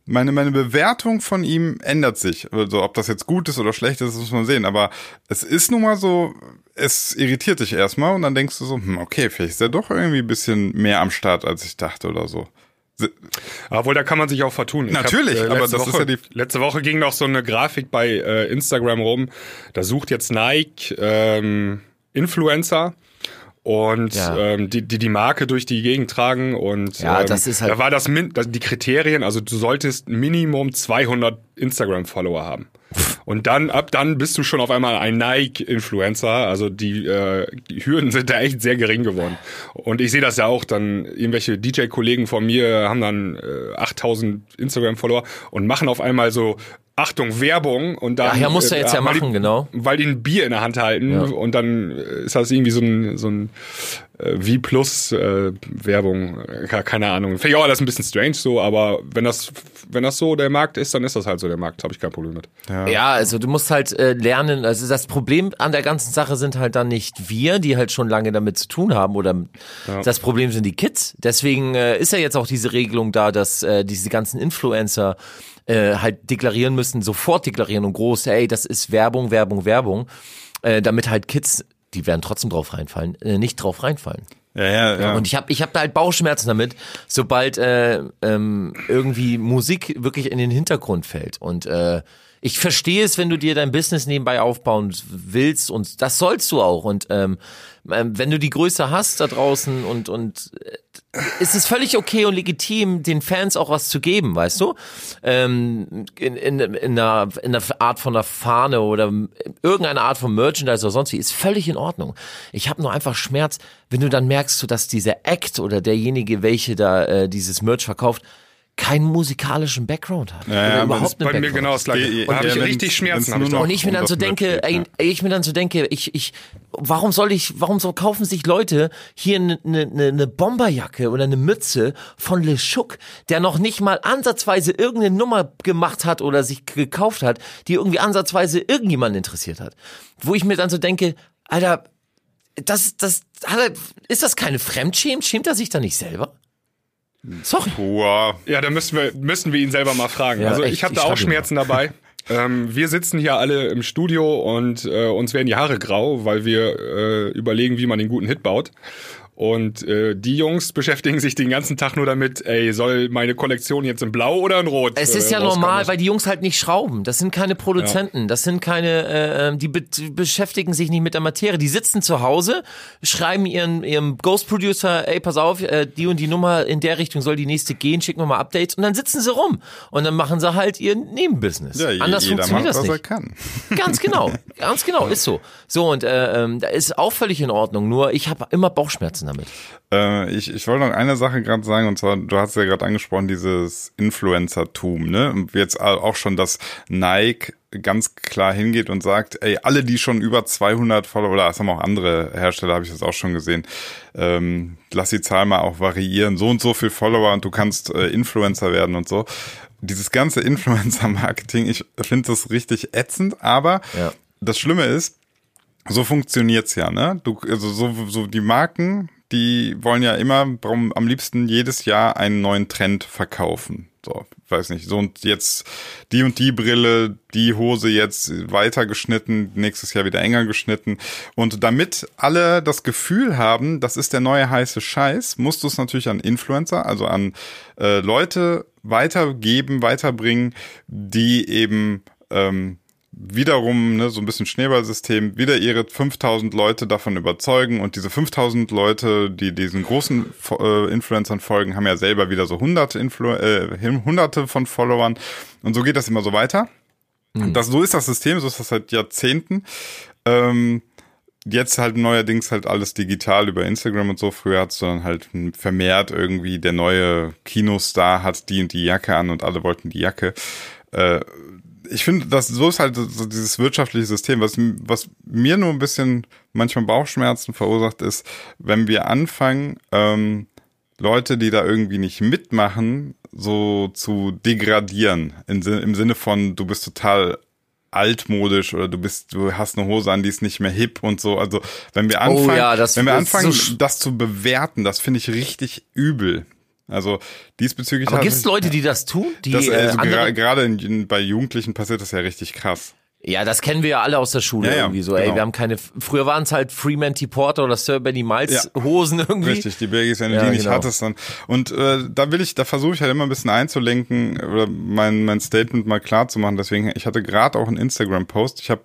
Meine, meine Bewertung von ihm ändert sich. Also, ob das jetzt gut ist oder schlecht ist, das muss man sehen. Aber es ist nun mal so, es irritiert dich erstmal und dann denkst du so, hm, okay, vielleicht ist er doch irgendwie ein bisschen mehr am Start, als ich dachte oder so. Obwohl, da kann man sich auch vertun. Ich Natürlich, aber letzte das ist Woche, ja die- Letzte Woche ging noch so eine Grafik bei äh, Instagram rum. Da sucht jetzt Nike ähm, Influencer und Ja. ähm, die, die die Marke durch die Gegend tragen und Ja, ähm, das ist halt- da war das, Min die Kriterien, also du solltest Minimum 200 Instagram Follower haben. Und dann, ab dann bist du schon auf einmal ein Nike-Influencer. Also die, äh, die Hürden sind da echt sehr gering geworden. Und ich sehe das ja auch, dann irgendwelche DJ-Kollegen von mir haben dann äh, 8000 Instagram-Follower und machen auf einmal so, Achtung, Werbung. Und dann, Ach ja, musst du jetzt ja weil machen, die, genau. Weil die ein Bier in der Hand halten Ja. und dann äh, ist das irgendwie so ein, so ein äh, V-Plus äh, Werbung, Ke- keine Ahnung. Finde ich auch alles ein bisschen strange so, aber wenn das, wenn das so der Markt ist, dann ist das halt so der Markt, habe ich kein Problem mit. Ja, also du musst halt äh, lernen, also das Problem an der ganzen Sache sind halt dann nicht wir, die halt schon lange damit zu tun haben oder das Problem sind die Kids. Deswegen äh, ist ja jetzt auch diese Regelung da, dass äh, diese ganzen Influencer äh, halt deklarieren müssen, sofort deklarieren und groß, ey, das ist Werbung, Werbung, Werbung, äh, damit halt Kids, die werden trotzdem drauf reinfallen, äh, nicht drauf reinfallen. Ja, ja, ja. Und ich habe ich hab da halt Bauchschmerzen damit, sobald äh, ähm, irgendwie Musik wirklich in den Hintergrund fällt. Und äh, ich verstehe es, wenn du dir dein Business nebenbei aufbauen willst und das sollst du auch. Und ähm, ähm, wenn du die Größe hast da draußen und und äh, ist es völlig okay und legitim, den Fans auch was zu geben, weißt du? Ähm, in, in, in, einer, in einer Art von einer Fahne oder irgendeine Art von Merchandise oder sonst wie, ist völlig in Ordnung. Ich habe nur einfach Schmerz, wenn du dann merkst, so, dass dieser Act oder derjenige, welche da äh, dieses Merch verkauft, keinen musikalischen Background hat. ja, aber überhaupt Bei mir Background. genau das gleiche. Ja, Da habe ich richtig Schmerzen. ich. Und ich mir dann so denke, ey, ich mir dann so denke, ich, ich, warum soll ich, warum so kaufen sich Leute hier eine ne, ne, ne Bomberjacke oder eine Mütze von Le Chouk, der noch nicht mal ansatzweise irgendeine Nummer gemacht hat oder sich gekauft hat, die irgendwie ansatzweise irgendjemanden interessiert hat. Wo ich mir dann so denke, Alter, das, das, hat er, ist das keine Fremdschämen? Schämt er sich da nicht selber? Sorry. Boah. Ja, da müssen wir, müssen wir ihn selber mal fragen. Ja, also echt, ich habe ich da auch schreib ihn Schmerzen dabei. Ähm, wir sitzen hier alle im Studio und äh, uns werden die Haare grau, weil wir äh, überlegen, wie man den guten Hit baut. Und äh, die Jungs beschäftigen sich den ganzen Tag nur damit, ey, soll meine Kollektion jetzt in Blau oder in Rot? Es ist äh, ja normal, weil die Jungs halt nicht schrauben. Das sind keine Produzenten. Das sind keine, äh, ähm, die be beschäftigen sich nicht mit der Materie. Die sitzen zu Hause, schreiben ihren, ihrem Ghost Producer, ey, pass auf, äh, die und die Nummer in der Richtung soll die nächste gehen, schicken wir mal Updates und dann sitzen sie rum. Und dann machen sie halt ihr Nebenbusiness. Ja, je- Anders jeder funktioniert macht, das was er nicht. kann. Ganz genau, ganz genau, ist so. So, und äh, ähm, da ist auch völlig in Ordnung, nur ich habe immer Bauchschmerzen damit. Äh, ich, ich wollte noch eine Sache gerade sagen, und zwar, du hast ja gerade angesprochen, dieses Influencer-Tum, ne? Und jetzt auch schon, dass Nike ganz klar hingeht und sagt, ey, alle, die schon über 200 Follower, oder das haben auch andere Hersteller, habe ich das auch schon gesehen, ähm, lass die Zahl mal auch variieren, so und so viel Follower und du kannst äh, Influencer werden und so. Dieses ganze Influencer-Marketing, ich finde das richtig ätzend, aber Ja. das Schlimme ist, so funktioniert's ja, ne? Du, also so, so die Marken, die wollen ja immer warum, am liebsten jedes Jahr einen neuen Trend verkaufen. So, weiß nicht, so und jetzt die und die Brille, die Hose jetzt weiter geschnitten, nächstes Jahr wieder enger geschnitten. Und damit alle das Gefühl haben, das ist der neue heiße Scheiß, musst du es natürlich an Influencer, also an äh, Leute weitergeben, weiterbringen, die eben ähm, wiederum ne, so ein bisschen Schneeballsystem, wieder ihre 5000 Leute davon überzeugen und diese 5000 Leute, die diesen großen äh, Influencern folgen, haben ja selber wieder so hunderte, Influ äh, hunderte von Followern und so geht das immer so weiter. Das, so ist das System, so ist das seit Jahrzehnten. Ähm, jetzt halt neuerdings halt alles digital über Instagram und so. Früher hat's dann halt vermehrt irgendwie der neue Kinostar hat die und die Jacke an und alle wollten die Jacke. Äh, ich finde, das so ist halt so dieses wirtschaftliche System, was, was mir nur ein bisschen manchmal Bauchschmerzen verursacht, ist, wenn wir anfangen, ähm, Leute, die da irgendwie nicht mitmachen, so zu degradieren. In, Im Sinne von, du bist total altmodisch oder du bist, du hast eine Hose an, die ist nicht mehr hip und so. Also wenn wir anfangen, Oh ja, wenn wir so anfangen, sch- das zu bewerten, das finde ich richtig übel. Also diesbezüglich Aber gibt es Leute, die das tun? Die das, äh, also gra- gerade bei Jugendlichen passiert das ja richtig krass. Ja, das kennen wir ja alle aus der Schule Ja, irgendwie so. Ey, genau. wir haben keine. Früher waren es halt Fremantle Porter oder Sir Benny Miles Ja. Hosen irgendwie. Richtig, die Birgis, wenn du Ja, die nicht genau. hattest, dann. Und äh, da will ich, da versuche ich halt immer ein bisschen einzulenken oder mein, mein Statement mal klar zu machen. Deswegen, ich hatte gerade auch einen Instagram-Post. Ich habe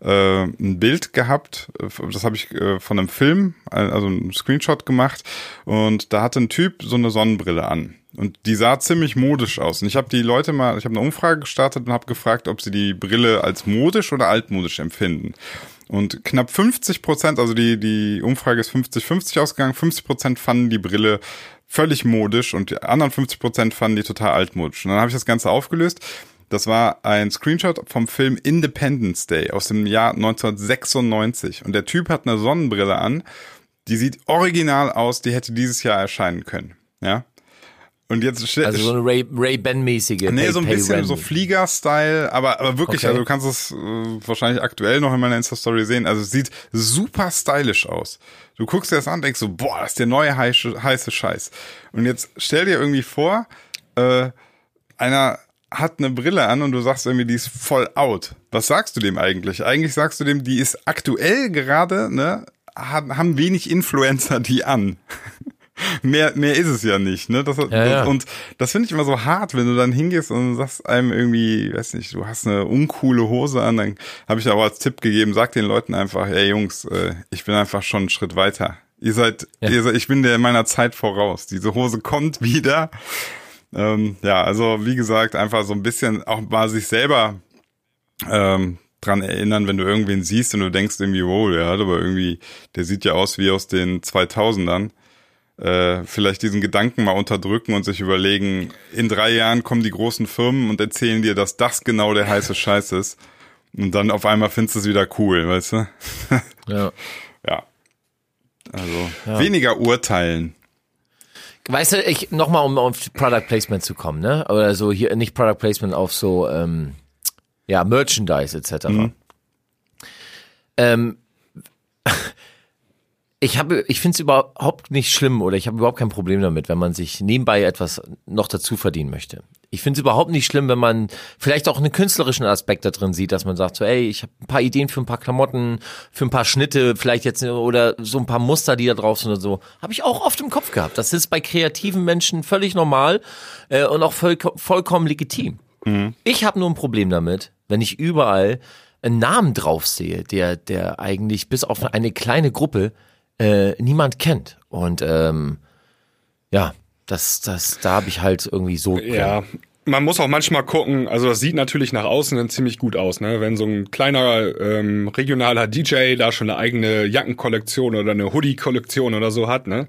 äh, ein Bild gehabt, äh, das habe ich äh, von einem Film, also einen Screenshot gemacht. Und da hatte ein Typ so eine Sonnenbrille an. Und die sah ziemlich modisch aus. Und ich habe die Leute mal, ich habe eine Umfrage gestartet und habe gefragt, ob sie die Brille als modisch oder altmodisch empfinden. Und knapp 50 Prozent, also die, die Umfrage ist 50-50 ausgegangen, 50 Prozent fanden die Brille völlig modisch und die anderen 50 Prozent fanden die total altmodisch. Und dann habe ich das Ganze aufgelöst. Das war ein Screenshot vom Film Independence Day aus dem Jahr 1996. Und der Typ hat eine Sonnenbrille an, die sieht original aus, die hätte dieses Jahr erscheinen können. Ja. Und jetzt Also so eine Ray, Ray Ben-mäßige. Nee, Pay- so ein Pay bisschen Ren. so Flieger-Style, aber, aber wirklich, Okay. also du kannst es äh, wahrscheinlich aktuell noch in meiner Insta-Story sehen. Also es sieht super stylisch aus. Du guckst dir das an, denkst so, boah, das ist der neue heiße, heiße Scheiß. Und jetzt stell dir irgendwie vor, äh, einer hat eine Brille an und du sagst irgendwie, die ist voll out. Was sagst du dem eigentlich? Eigentlich sagst du dem, die ist aktuell gerade, ne, haben, haben wenig Influencer die an. Mehr, mehr ist es ja nicht, ne? Das, das, ja. Und das finde ich immer so hart, wenn du dann hingehst und sagst einem irgendwie, weiß nicht, du hast eine uncoole Hose an, dann habe ich auch als Tipp gegeben, sag den Leuten einfach, ey Jungs, äh, ich bin einfach schon einen Schritt weiter. Ihr seid, Ja. ihr seid, ich bin der meiner Zeit voraus. Diese Hose kommt wieder. Ähm, ja, also wie gesagt, einfach so ein bisschen auch mal sich selber ähm, dran erinnern, wenn du irgendwen siehst und du denkst irgendwie, wow, der hat aber irgendwie, der sieht ja aus wie aus den 2000ern. Äh, vielleicht diesen Gedanken mal unterdrücken und sich überlegen, in drei Jahren kommen die großen Firmen und erzählen dir, dass das genau der heiße Scheiß ist. Und dann auf einmal findest du es wieder cool, weißt du? Ja. ja. Also weniger urteilen. Weißt du, ich nochmal, um auf Product Placement zu kommen, ne? Oder so hier nicht Product Placement auf so ähm, ja Merchandise etc. Ähm, ich habe, ich finde es überhaupt nicht schlimm oder ich habe überhaupt kein Problem damit, wenn man sich nebenbei etwas noch dazu verdienen möchte. Ich finde es überhaupt nicht schlimm, wenn man vielleicht auch einen künstlerischen Aspekt da drin sieht, dass man sagt so, ey, ich habe ein paar Ideen für ein paar Klamotten, für ein paar Schnitte, vielleicht jetzt oder so ein paar Muster, die da drauf sind oder so. Habe ich auch oft im Kopf gehabt. Das ist bei kreativen Menschen völlig normal äh, und auch voll, vollkommen legitim. Ich habe nur ein Problem damit, wenn ich überall einen Namen drauf sehe, der, der eigentlich bis auf eine kleine Gruppe äh, niemand kennt. Und ähm, ja, das, das, da habe ich halt irgendwie so. Ja, man muss auch manchmal gucken, also das sieht natürlich nach außen dann ziemlich gut aus, ne? Wenn so ein kleiner ähm, regionaler DJ da schon eine eigene Jackenkollektion oder eine Hoodie-Kollektion oder so hat, ne?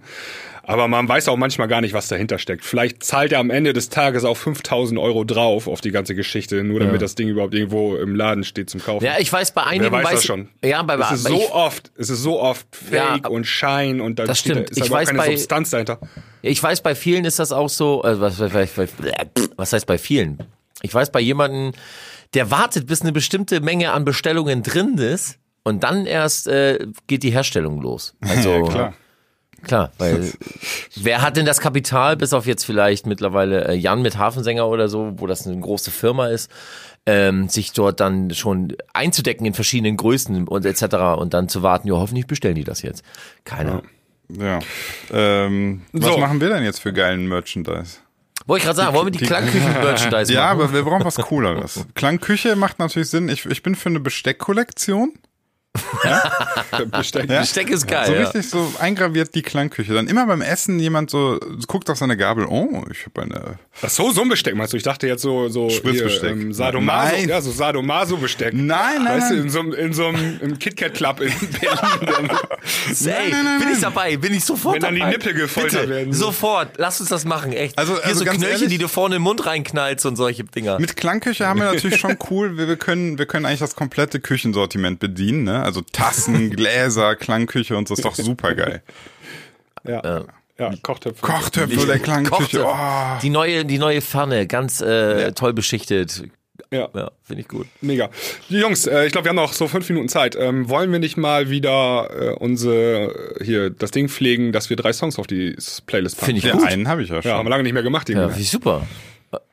Aber man weiß auch manchmal gar nicht, was dahinter steckt. Vielleicht zahlt er am Ende des Tages auch 5000 Euro drauf auf die ganze Geschichte, nur damit das Ding überhaupt irgendwo im Laden steht zum Kaufen. Ja, ich weiß bei einigen Wer weiß das ich- schon? Ja, bei, es ist bei so ich, oft, es ist so oft Fake Ja, und Schein und da das steht- stimmt. ist Ich weiß keine bei- Substanz dahinter. ich weiß, bei vielen ist das auch so, also was, was, was, was, was heißt bei vielen? Ich weiß bei jemanden, der wartet, bis eine bestimmte Menge an Bestellungen drin ist und dann erst äh, geht die Herstellung los. Also Ja, klar. Klar, weil wer hat denn das Kapital, bis auf jetzt vielleicht mittlerweile äh, Jan mit Hafensänger oder so, wo das eine große Firma ist, ähm, sich dort dann schon einzudecken in verschiedenen Größen und etc. und dann zu warten, ja, hoffentlich bestellen die das jetzt. Keiner. Ja. Ähm, was So. machen wir denn jetzt für geilen Merchandise? Wollte ich gerade sagen, wollen wir die Klangküchen-Merchandise Ja, machen? aber wir brauchen was Cooleres. Klangküche macht natürlich Sinn. Ich, ich bin für eine Besteckkollektion. Besteck. Ja? Besteck ist geil. So ja. richtig so eingraviert die Klangküche. Dann immer beim Essen jemand so guckt auf seine Gabel. Oh, ich habe eine. Ach so, so ein Besteck meinst du? Ich dachte jetzt so, so Spritzbesteck. Hier, ähm, Sadomaso, Nein. ja, so Sadomaso-Besteck. Nein, nein, Weißt du, nein. in so, einem- in so einem im KitKat Club in Berlin. Ey, bin ich dabei, bin ich sofort Wenn dann die dabei. Nippel gefoltert Bitte, werden. Sofort, lass uns das machen, echt. Also- Hier also so ganz Knöllchen, ehrlich- die du vorne in den Mund reinknallst und solche Dinger. Mit Klangküche haben wir natürlich schon cool. Wir, wir können, wir können eigentlich das komplette Küchensortiment bedienen. Ne? Also Tassen, Gläser, Klangküche und so ist doch super geil. ja. ja, Kochtöpfe. Kochtöpfe der Klangküche. Oh. Die neue, die neue Pfanne, ganz äh, toll beschichtet. Ja, Ja, finde ich gut. mega. Die Jungs, äh, ich glaube, wir haben noch so fünf Minuten Zeit. Ähm, wollen wir nicht mal wieder äh, unsere hier das Ding pflegen, dass wir drei Songs auf die Playlist packen? Finde ich Ja, gut. einen habe ich ja schon. Ja, haben wir lange nicht mehr gemacht. Ja, ich super.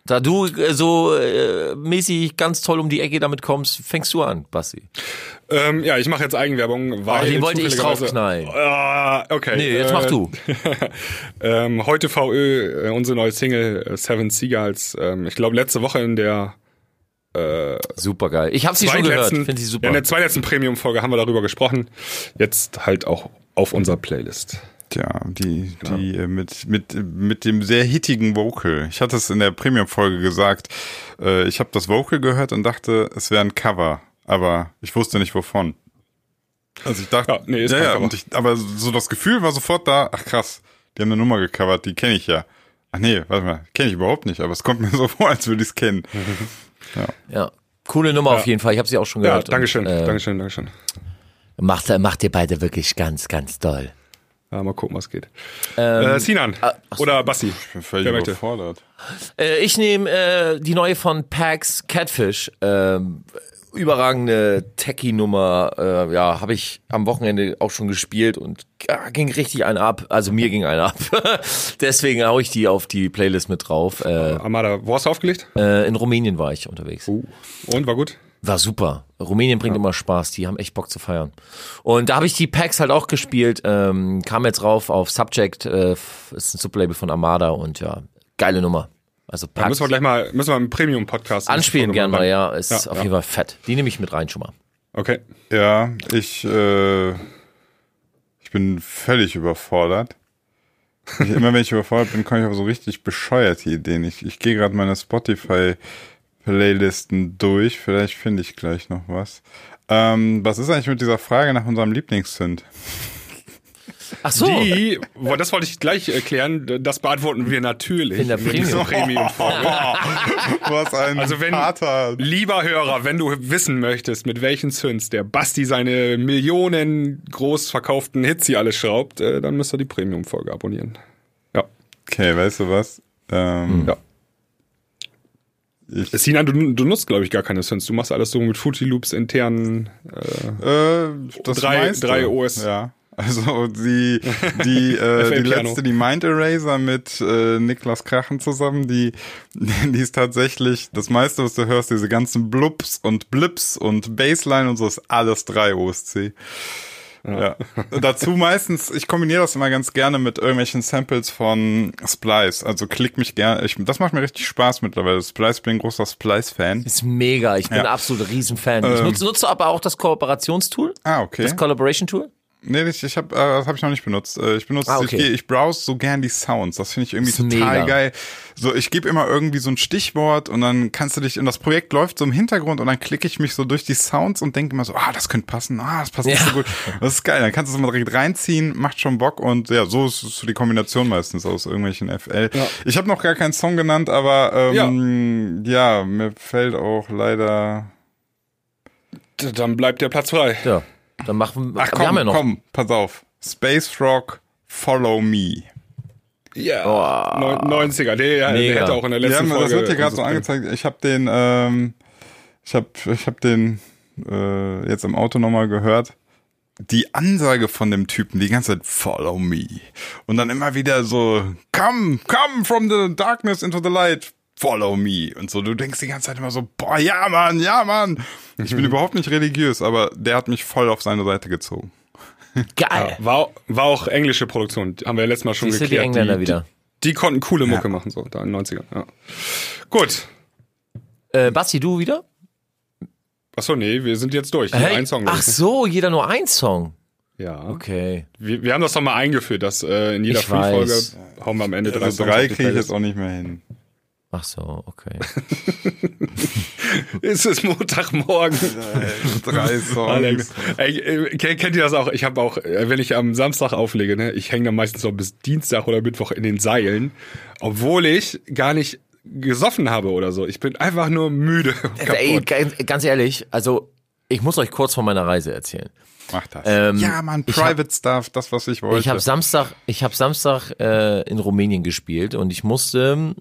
Da du äh, so äh, mäßig ganz toll um die Ecke damit kommst, fängst du an, Basti. Ähm, ja, ich mache jetzt Eigenwerbung, weil. Oh, den wollte ich draufknallen. Ah, okay. Nee, jetzt mach du. ähm, heute VÖ, äh, unsere neue Single äh, Seven Seagulls. Ähm, ich glaube, letzte Woche in der Super geil. Ich habe sie schon gehört, finde sie Ja, super. in der zweitletzten Premium-Folge haben wir darüber gesprochen. Jetzt halt auch auf unserer Playlist. Tja, die, die äh, mit, mit, mit dem sehr hittigen Vocal. Ich hatte es in der Premium-Folge gesagt. Äh, ich habe das Vocal gehört und dachte, es wäre ein Cover, aber ich wusste nicht wovon. Also ich dachte, Ja, nee, ist ja, ja, und ich, aber so das Gefühl war sofort da, ach krass, die haben eine Nummer gecovert, die kenne ich ja. Ach nee, warte mal, kenne ich überhaupt nicht, aber es kommt mir so vor, als würde ich es kennen. ja. Coole Nummer auf jeden Fall. Ich habe sie auch schon Ja, gehört. Dankeschön, Und, äh, Dankeschön, Dankeschön. Macht, macht ihr beide wirklich ganz, ganz doll. Ja, mal gucken, was geht. Ähm, äh, Sinan oder Basti. Ich bin völlig Wer möchte? überfordert. Äh, ich nehme äh, die neue von Pax Catfish. Ähm, überragende Techie-Nummer. Äh, ja, habe ich am Wochenende auch schon gespielt und ja, ging richtig ein ab. Also mir ging ein ab. Deswegen hau ich die auf die Playlist mit drauf. Äh, Amada, wo hast du aufgelegt? äh, in Rumänien war ich unterwegs. Und, war gut? War super. Rumänien bringt immer Spaß. Die haben echt Bock zu feiern. Und da habe ich die Packs halt auch gespielt. Ähm, kam jetzt rauf auf Subject. Äh, ist ein Sublabel von Armada und ja, geile Nummer. Also Da Packs. müssen wir gleich mal, müssen wir im Premium-Podcast Anspielen gerne mal, ja. Ist Ja, auf ja. jeden Fall fett. Die nehme ich mit rein schon mal. Okay. Ja, ich, äh, ich bin völlig überfordert. Ich, immer wenn ich überfordert bin, komme ich auf so richtig bescheuerte Ideen. Ich, ich gehe gerade meine Spotify-Playlisten durch. Vielleicht finde ich gleich noch was. Ähm, was ist eigentlich mit dieser Frage nach unserem Lieblingssynth? Ach so. Die, das wollte ich gleich erklären, das beantworten wir natürlich. In der Premium. Premium-Folge. Was ein Also wenn, harter... lieber Hörer, wenn du wissen möchtest, mit welchen Synths der Basti seine Millionen groß verkauften Hits hier alles schraubt, äh, dann müsst ihr die Premium-Folge abonnieren. Ja. Okay, weißt du was? Ähm, Ja. Ich, Sinan, du, du nutzt, glaube ich, gar keine Synths. Du machst alles so mit Fruity Loops intern. Äh, das Drei- meiste. drei OS. Ja. Also die, die, äh, die letzte, die Mind Eraser mit äh, Niklas Krachen zusammen, die, die ist tatsächlich, das meiste, was du hörst, diese ganzen Blubs und Blips und Bassline und so, ist alles drei OSC. Ja. Dazu meistens, ich kombiniere das immer ganz gerne mit irgendwelchen Samples von Splice. Also klick mich gerne, ich, das macht mir richtig Spaß mittlerweile. Splice, ich bin ein großer Splice-Fan. Ist mega. Ich bin Ja. ein absoluter Riesenfan. Ich Ähm. nutze, nutze aber auch das Kooperationstool. Ah, okay. Das Collaboration-Tool. Nee, ich, ich hab, äh, das habe ich noch nicht benutzt. Äh, ich benutze, Ah, okay. ich, geh- ich browse so gern die Sounds. Das finde ich irgendwie total mega. geil. So, ich gebe immer irgendwie so ein Stichwort und dann kannst du dich, und das Projekt läuft so im Hintergrund und dann klicke ich mich so durch die Sounds und denke immer so, ah, das könnte passen, ah, das passt nicht Ja. so gut. Das ist geil. Dann kannst du es mal direkt reinziehen, macht schon Bock und ja, so ist so die Kombination meistens aus irgendwelchen FL. Ich habe noch gar keinen Song genannt, aber ähm, ja. mir fällt auch leider. Dann bleibt der Platz frei. Ja. Dann machen wir. Ach komm, wir haben ja noch. komm, pass auf. Space Rock, Follow Me. Ja. Neun- 90er. Der, der hätte auch in der letzten ja, Folge. das wird hier gerade so angezeigt. Ich habe den, ähm, ich habe, ich habe den äh, jetzt im Auto nochmal gehört. Die Ansage von dem Typen, die ganze Zeit Follow me und dann immer wieder so Come, come from the darkness into the light, Follow me und so. Du denkst die ganze Zeit immer so, boah, ja Mann, ja Mann. Ich bin überhaupt nicht religiös, aber der hat mich voll auf seine Seite gezogen. Geil. War, war auch englische Produktion. Haben wir ja letztes Mal schon Siehst du die geklärt. Engländer wieder. Die, die konnten coole Mucke machen, so, da in den 90ern. Ja. Gut. Äh, Basti, du wieder? Achso, nee, wir sind jetzt durch. Nur Hey, Ein Song. Ach so, jeder nur ein Song. Ja. Okay. Wir, wir haben das doch mal eingeführt, dass äh, in jeder Free-Folge hauen wir am Ende drei Also Songs drei auf die kriege ich jetzt auch nicht mehr hin. Ach so, okay. Es ist Montagmorgen. Drei Songs. Alex, ey, äh, kennt kennt ihr das auch? Ich habe auch, äh, wenn ich am Samstag auflege, ne, ich hänge dann meistens so bis Dienstag oder Mittwoch in den Seilen, obwohl ich gar nicht gesoffen habe oder so. Ich bin einfach nur müde. und Ey, ganz, ehrlich, also ich muss euch kurz von meiner Reise erzählen. Mach das. Ähm, ja, Mann, ich hab- Private Stuff, das, was ich wollte. Ich habe Samstag, ich habe Samstag äh, in Rumänien gespielt und ich musste,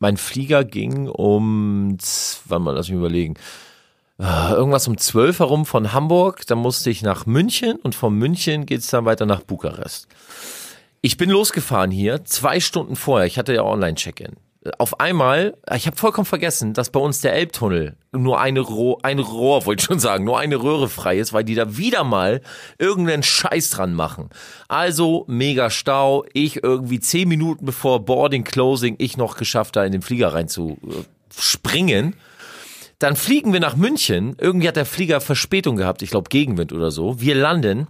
mein Flieger ging um, wann mal, lass mich überlegen, äh, irgendwas um 12 herum von Hamburg, dann musste ich nach München und von München geht's dann weiter nach Bukarest. Ich bin losgefahren hier, zwei Stunden vorher, ich hatte ja Online-Check-In. Auf einmal, ich habe vollkommen vergessen, dass bei uns der Elbtunnel nur eine Rohr, ein Rohr, wollte ich schon sagen, nur eine Röhre frei ist, weil die da wieder mal irgendeinen Scheiß dran machen. Also mega Stau, ich irgendwie zehn Minuten bevor Boarding, Closing, ich noch geschafft, da in den Flieger rein zu äh, springen. Dann fliegen wir nach München. Irgendwie hat der Flieger Verspätung gehabt, ich glaube Gegenwind oder so. Wir landen.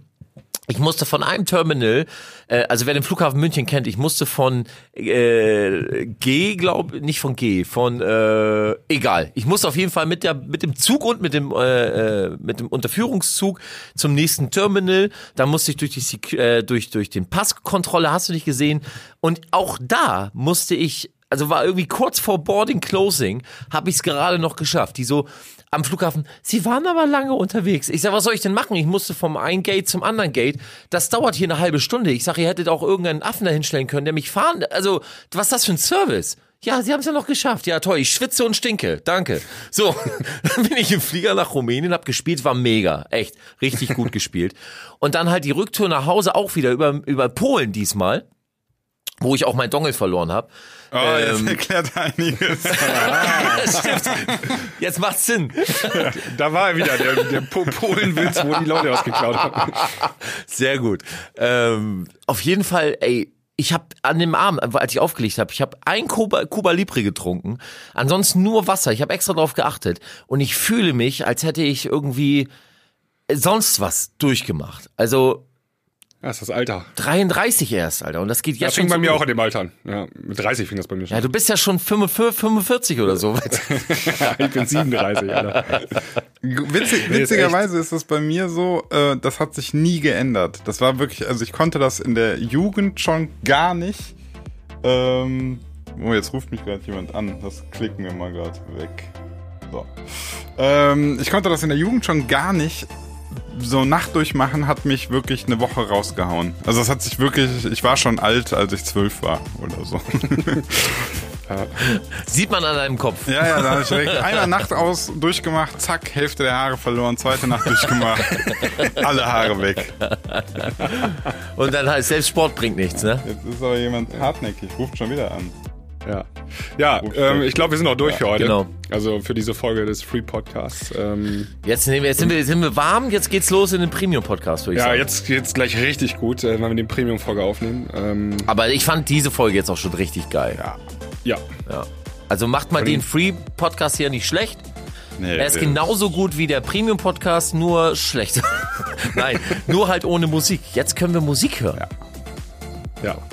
Ich musste von einem Terminal, äh, also wer den Flughafen München kennt, ich musste von äh, G, glaube nicht von G, von äh, egal. Ich musste auf jeden Fall mit der mit dem Zug und mit dem äh, äh, mit dem Unterführungszug zum nächsten Terminal. Da musste ich durch die äh, durch durch den Passkontrolle, hast du nicht gesehen? Und auch da musste ich also war irgendwie kurz vor Boarding Closing, habe ich es gerade noch geschafft. Die so am Flughafen, sie waren aber lange unterwegs. Ich sag, was soll ich denn machen? Ich musste vom einen Gate zum anderen Gate. Das dauert hier eine halbe Stunde. Ich sag, ihr hättet auch irgendeinen Affen da hinstellen können, der mich fahren. Also, was ist das für ein Service? Ja, sie haben es ja noch geschafft. Ja, toll. Ich schwitze und stinke. Danke. So, dann bin ich im Flieger nach Rumänien, hab gespielt, war mega. Echt. Richtig gut gespielt. Und dann halt die Rücktour nach Hause auch wieder über, über Polen diesmal, wo ich auch mein Dongel verloren habe. Oh, das erklärt einiges. Jetzt macht's Sinn. Da war er wieder, der, der Po- Polenwitz, wo die Leute was geklaut haben. Sehr gut. Ähm, auf jeden Fall, ey, ich habe an dem Abend, als ich aufgelegt habe, ich habe ein Cuba, Cuba Libre getrunken, ansonsten nur Wasser. Ich habe extra drauf geachtet und ich fühle mich, als hätte ich irgendwie sonst was durchgemacht. Also Das ist das Alter. 33 erst, Alter. Und das geht Das jetzt fing schon bei so mir gut. auch in dem Alter an. Ja, mit 30 fing das bei mir schon. Ja, du bist ja schon 45, 45 oder so. ich bin 37, Alter. Witzig, witzigerweise ist das bei mir so, äh, das hat sich nie geändert. Das war wirklich, also ich konnte das in der Jugend schon gar nicht. Ähm, oh, jetzt ruft mich gerade jemand an. Das klicken wir mal gerade weg. So. Ähm, ich konnte das in der Jugend schon gar nicht. So Nacht durchmachen hat mich wirklich eine Woche rausgehauen. Also das hat sich wirklich, ich war schon alt, als ich zwölf war oder so. Sieht man an deinem Kopf. Ja, ja, da habe ich direkt eine Nacht aus durchgemacht, zack, Hälfte der Haare verloren, zweite Nacht durchgemacht, alle Haare weg. Und dann heißt selbst Sport bringt nichts, ne? Jetzt ist aber jemand hartnäckig, ruft schon wieder an. Ja, ja ähm, ich glaube, wir sind auch durch für heute. genau. Also für diese Folge des Free Podcasts. Ähm, Jetzt, wir, jetzt sind, wir, sind wir warm, jetzt geht's los in den Premium-Podcast, würde ich ja, sagen. jetzt geht's gleich richtig gut, äh, wenn wir die Premium-Folge aufnehmen. Ähm, Aber ich fand diese Folge jetzt auch schon richtig geil. Ja. ja. Ja. Also macht mal den Free-Podcast hier nicht schlecht. Nee, Er ist genauso gut wie der Premium-Podcast, nur schlechter. Nein, nur halt ohne Musik. Jetzt können wir Musik hören. Ja,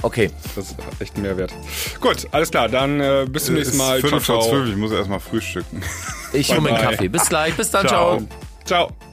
Okay. das ist echt ein Mehrwert. Gut, alles klar, dann äh, bis zum Es nächsten Mal. Viertel vor ciao. zwölf, ich muss erstmal frühstücken. Ich hole mir einen. Kaffee. Bis gleich. Bis dann. ciao. Ciao. ciao.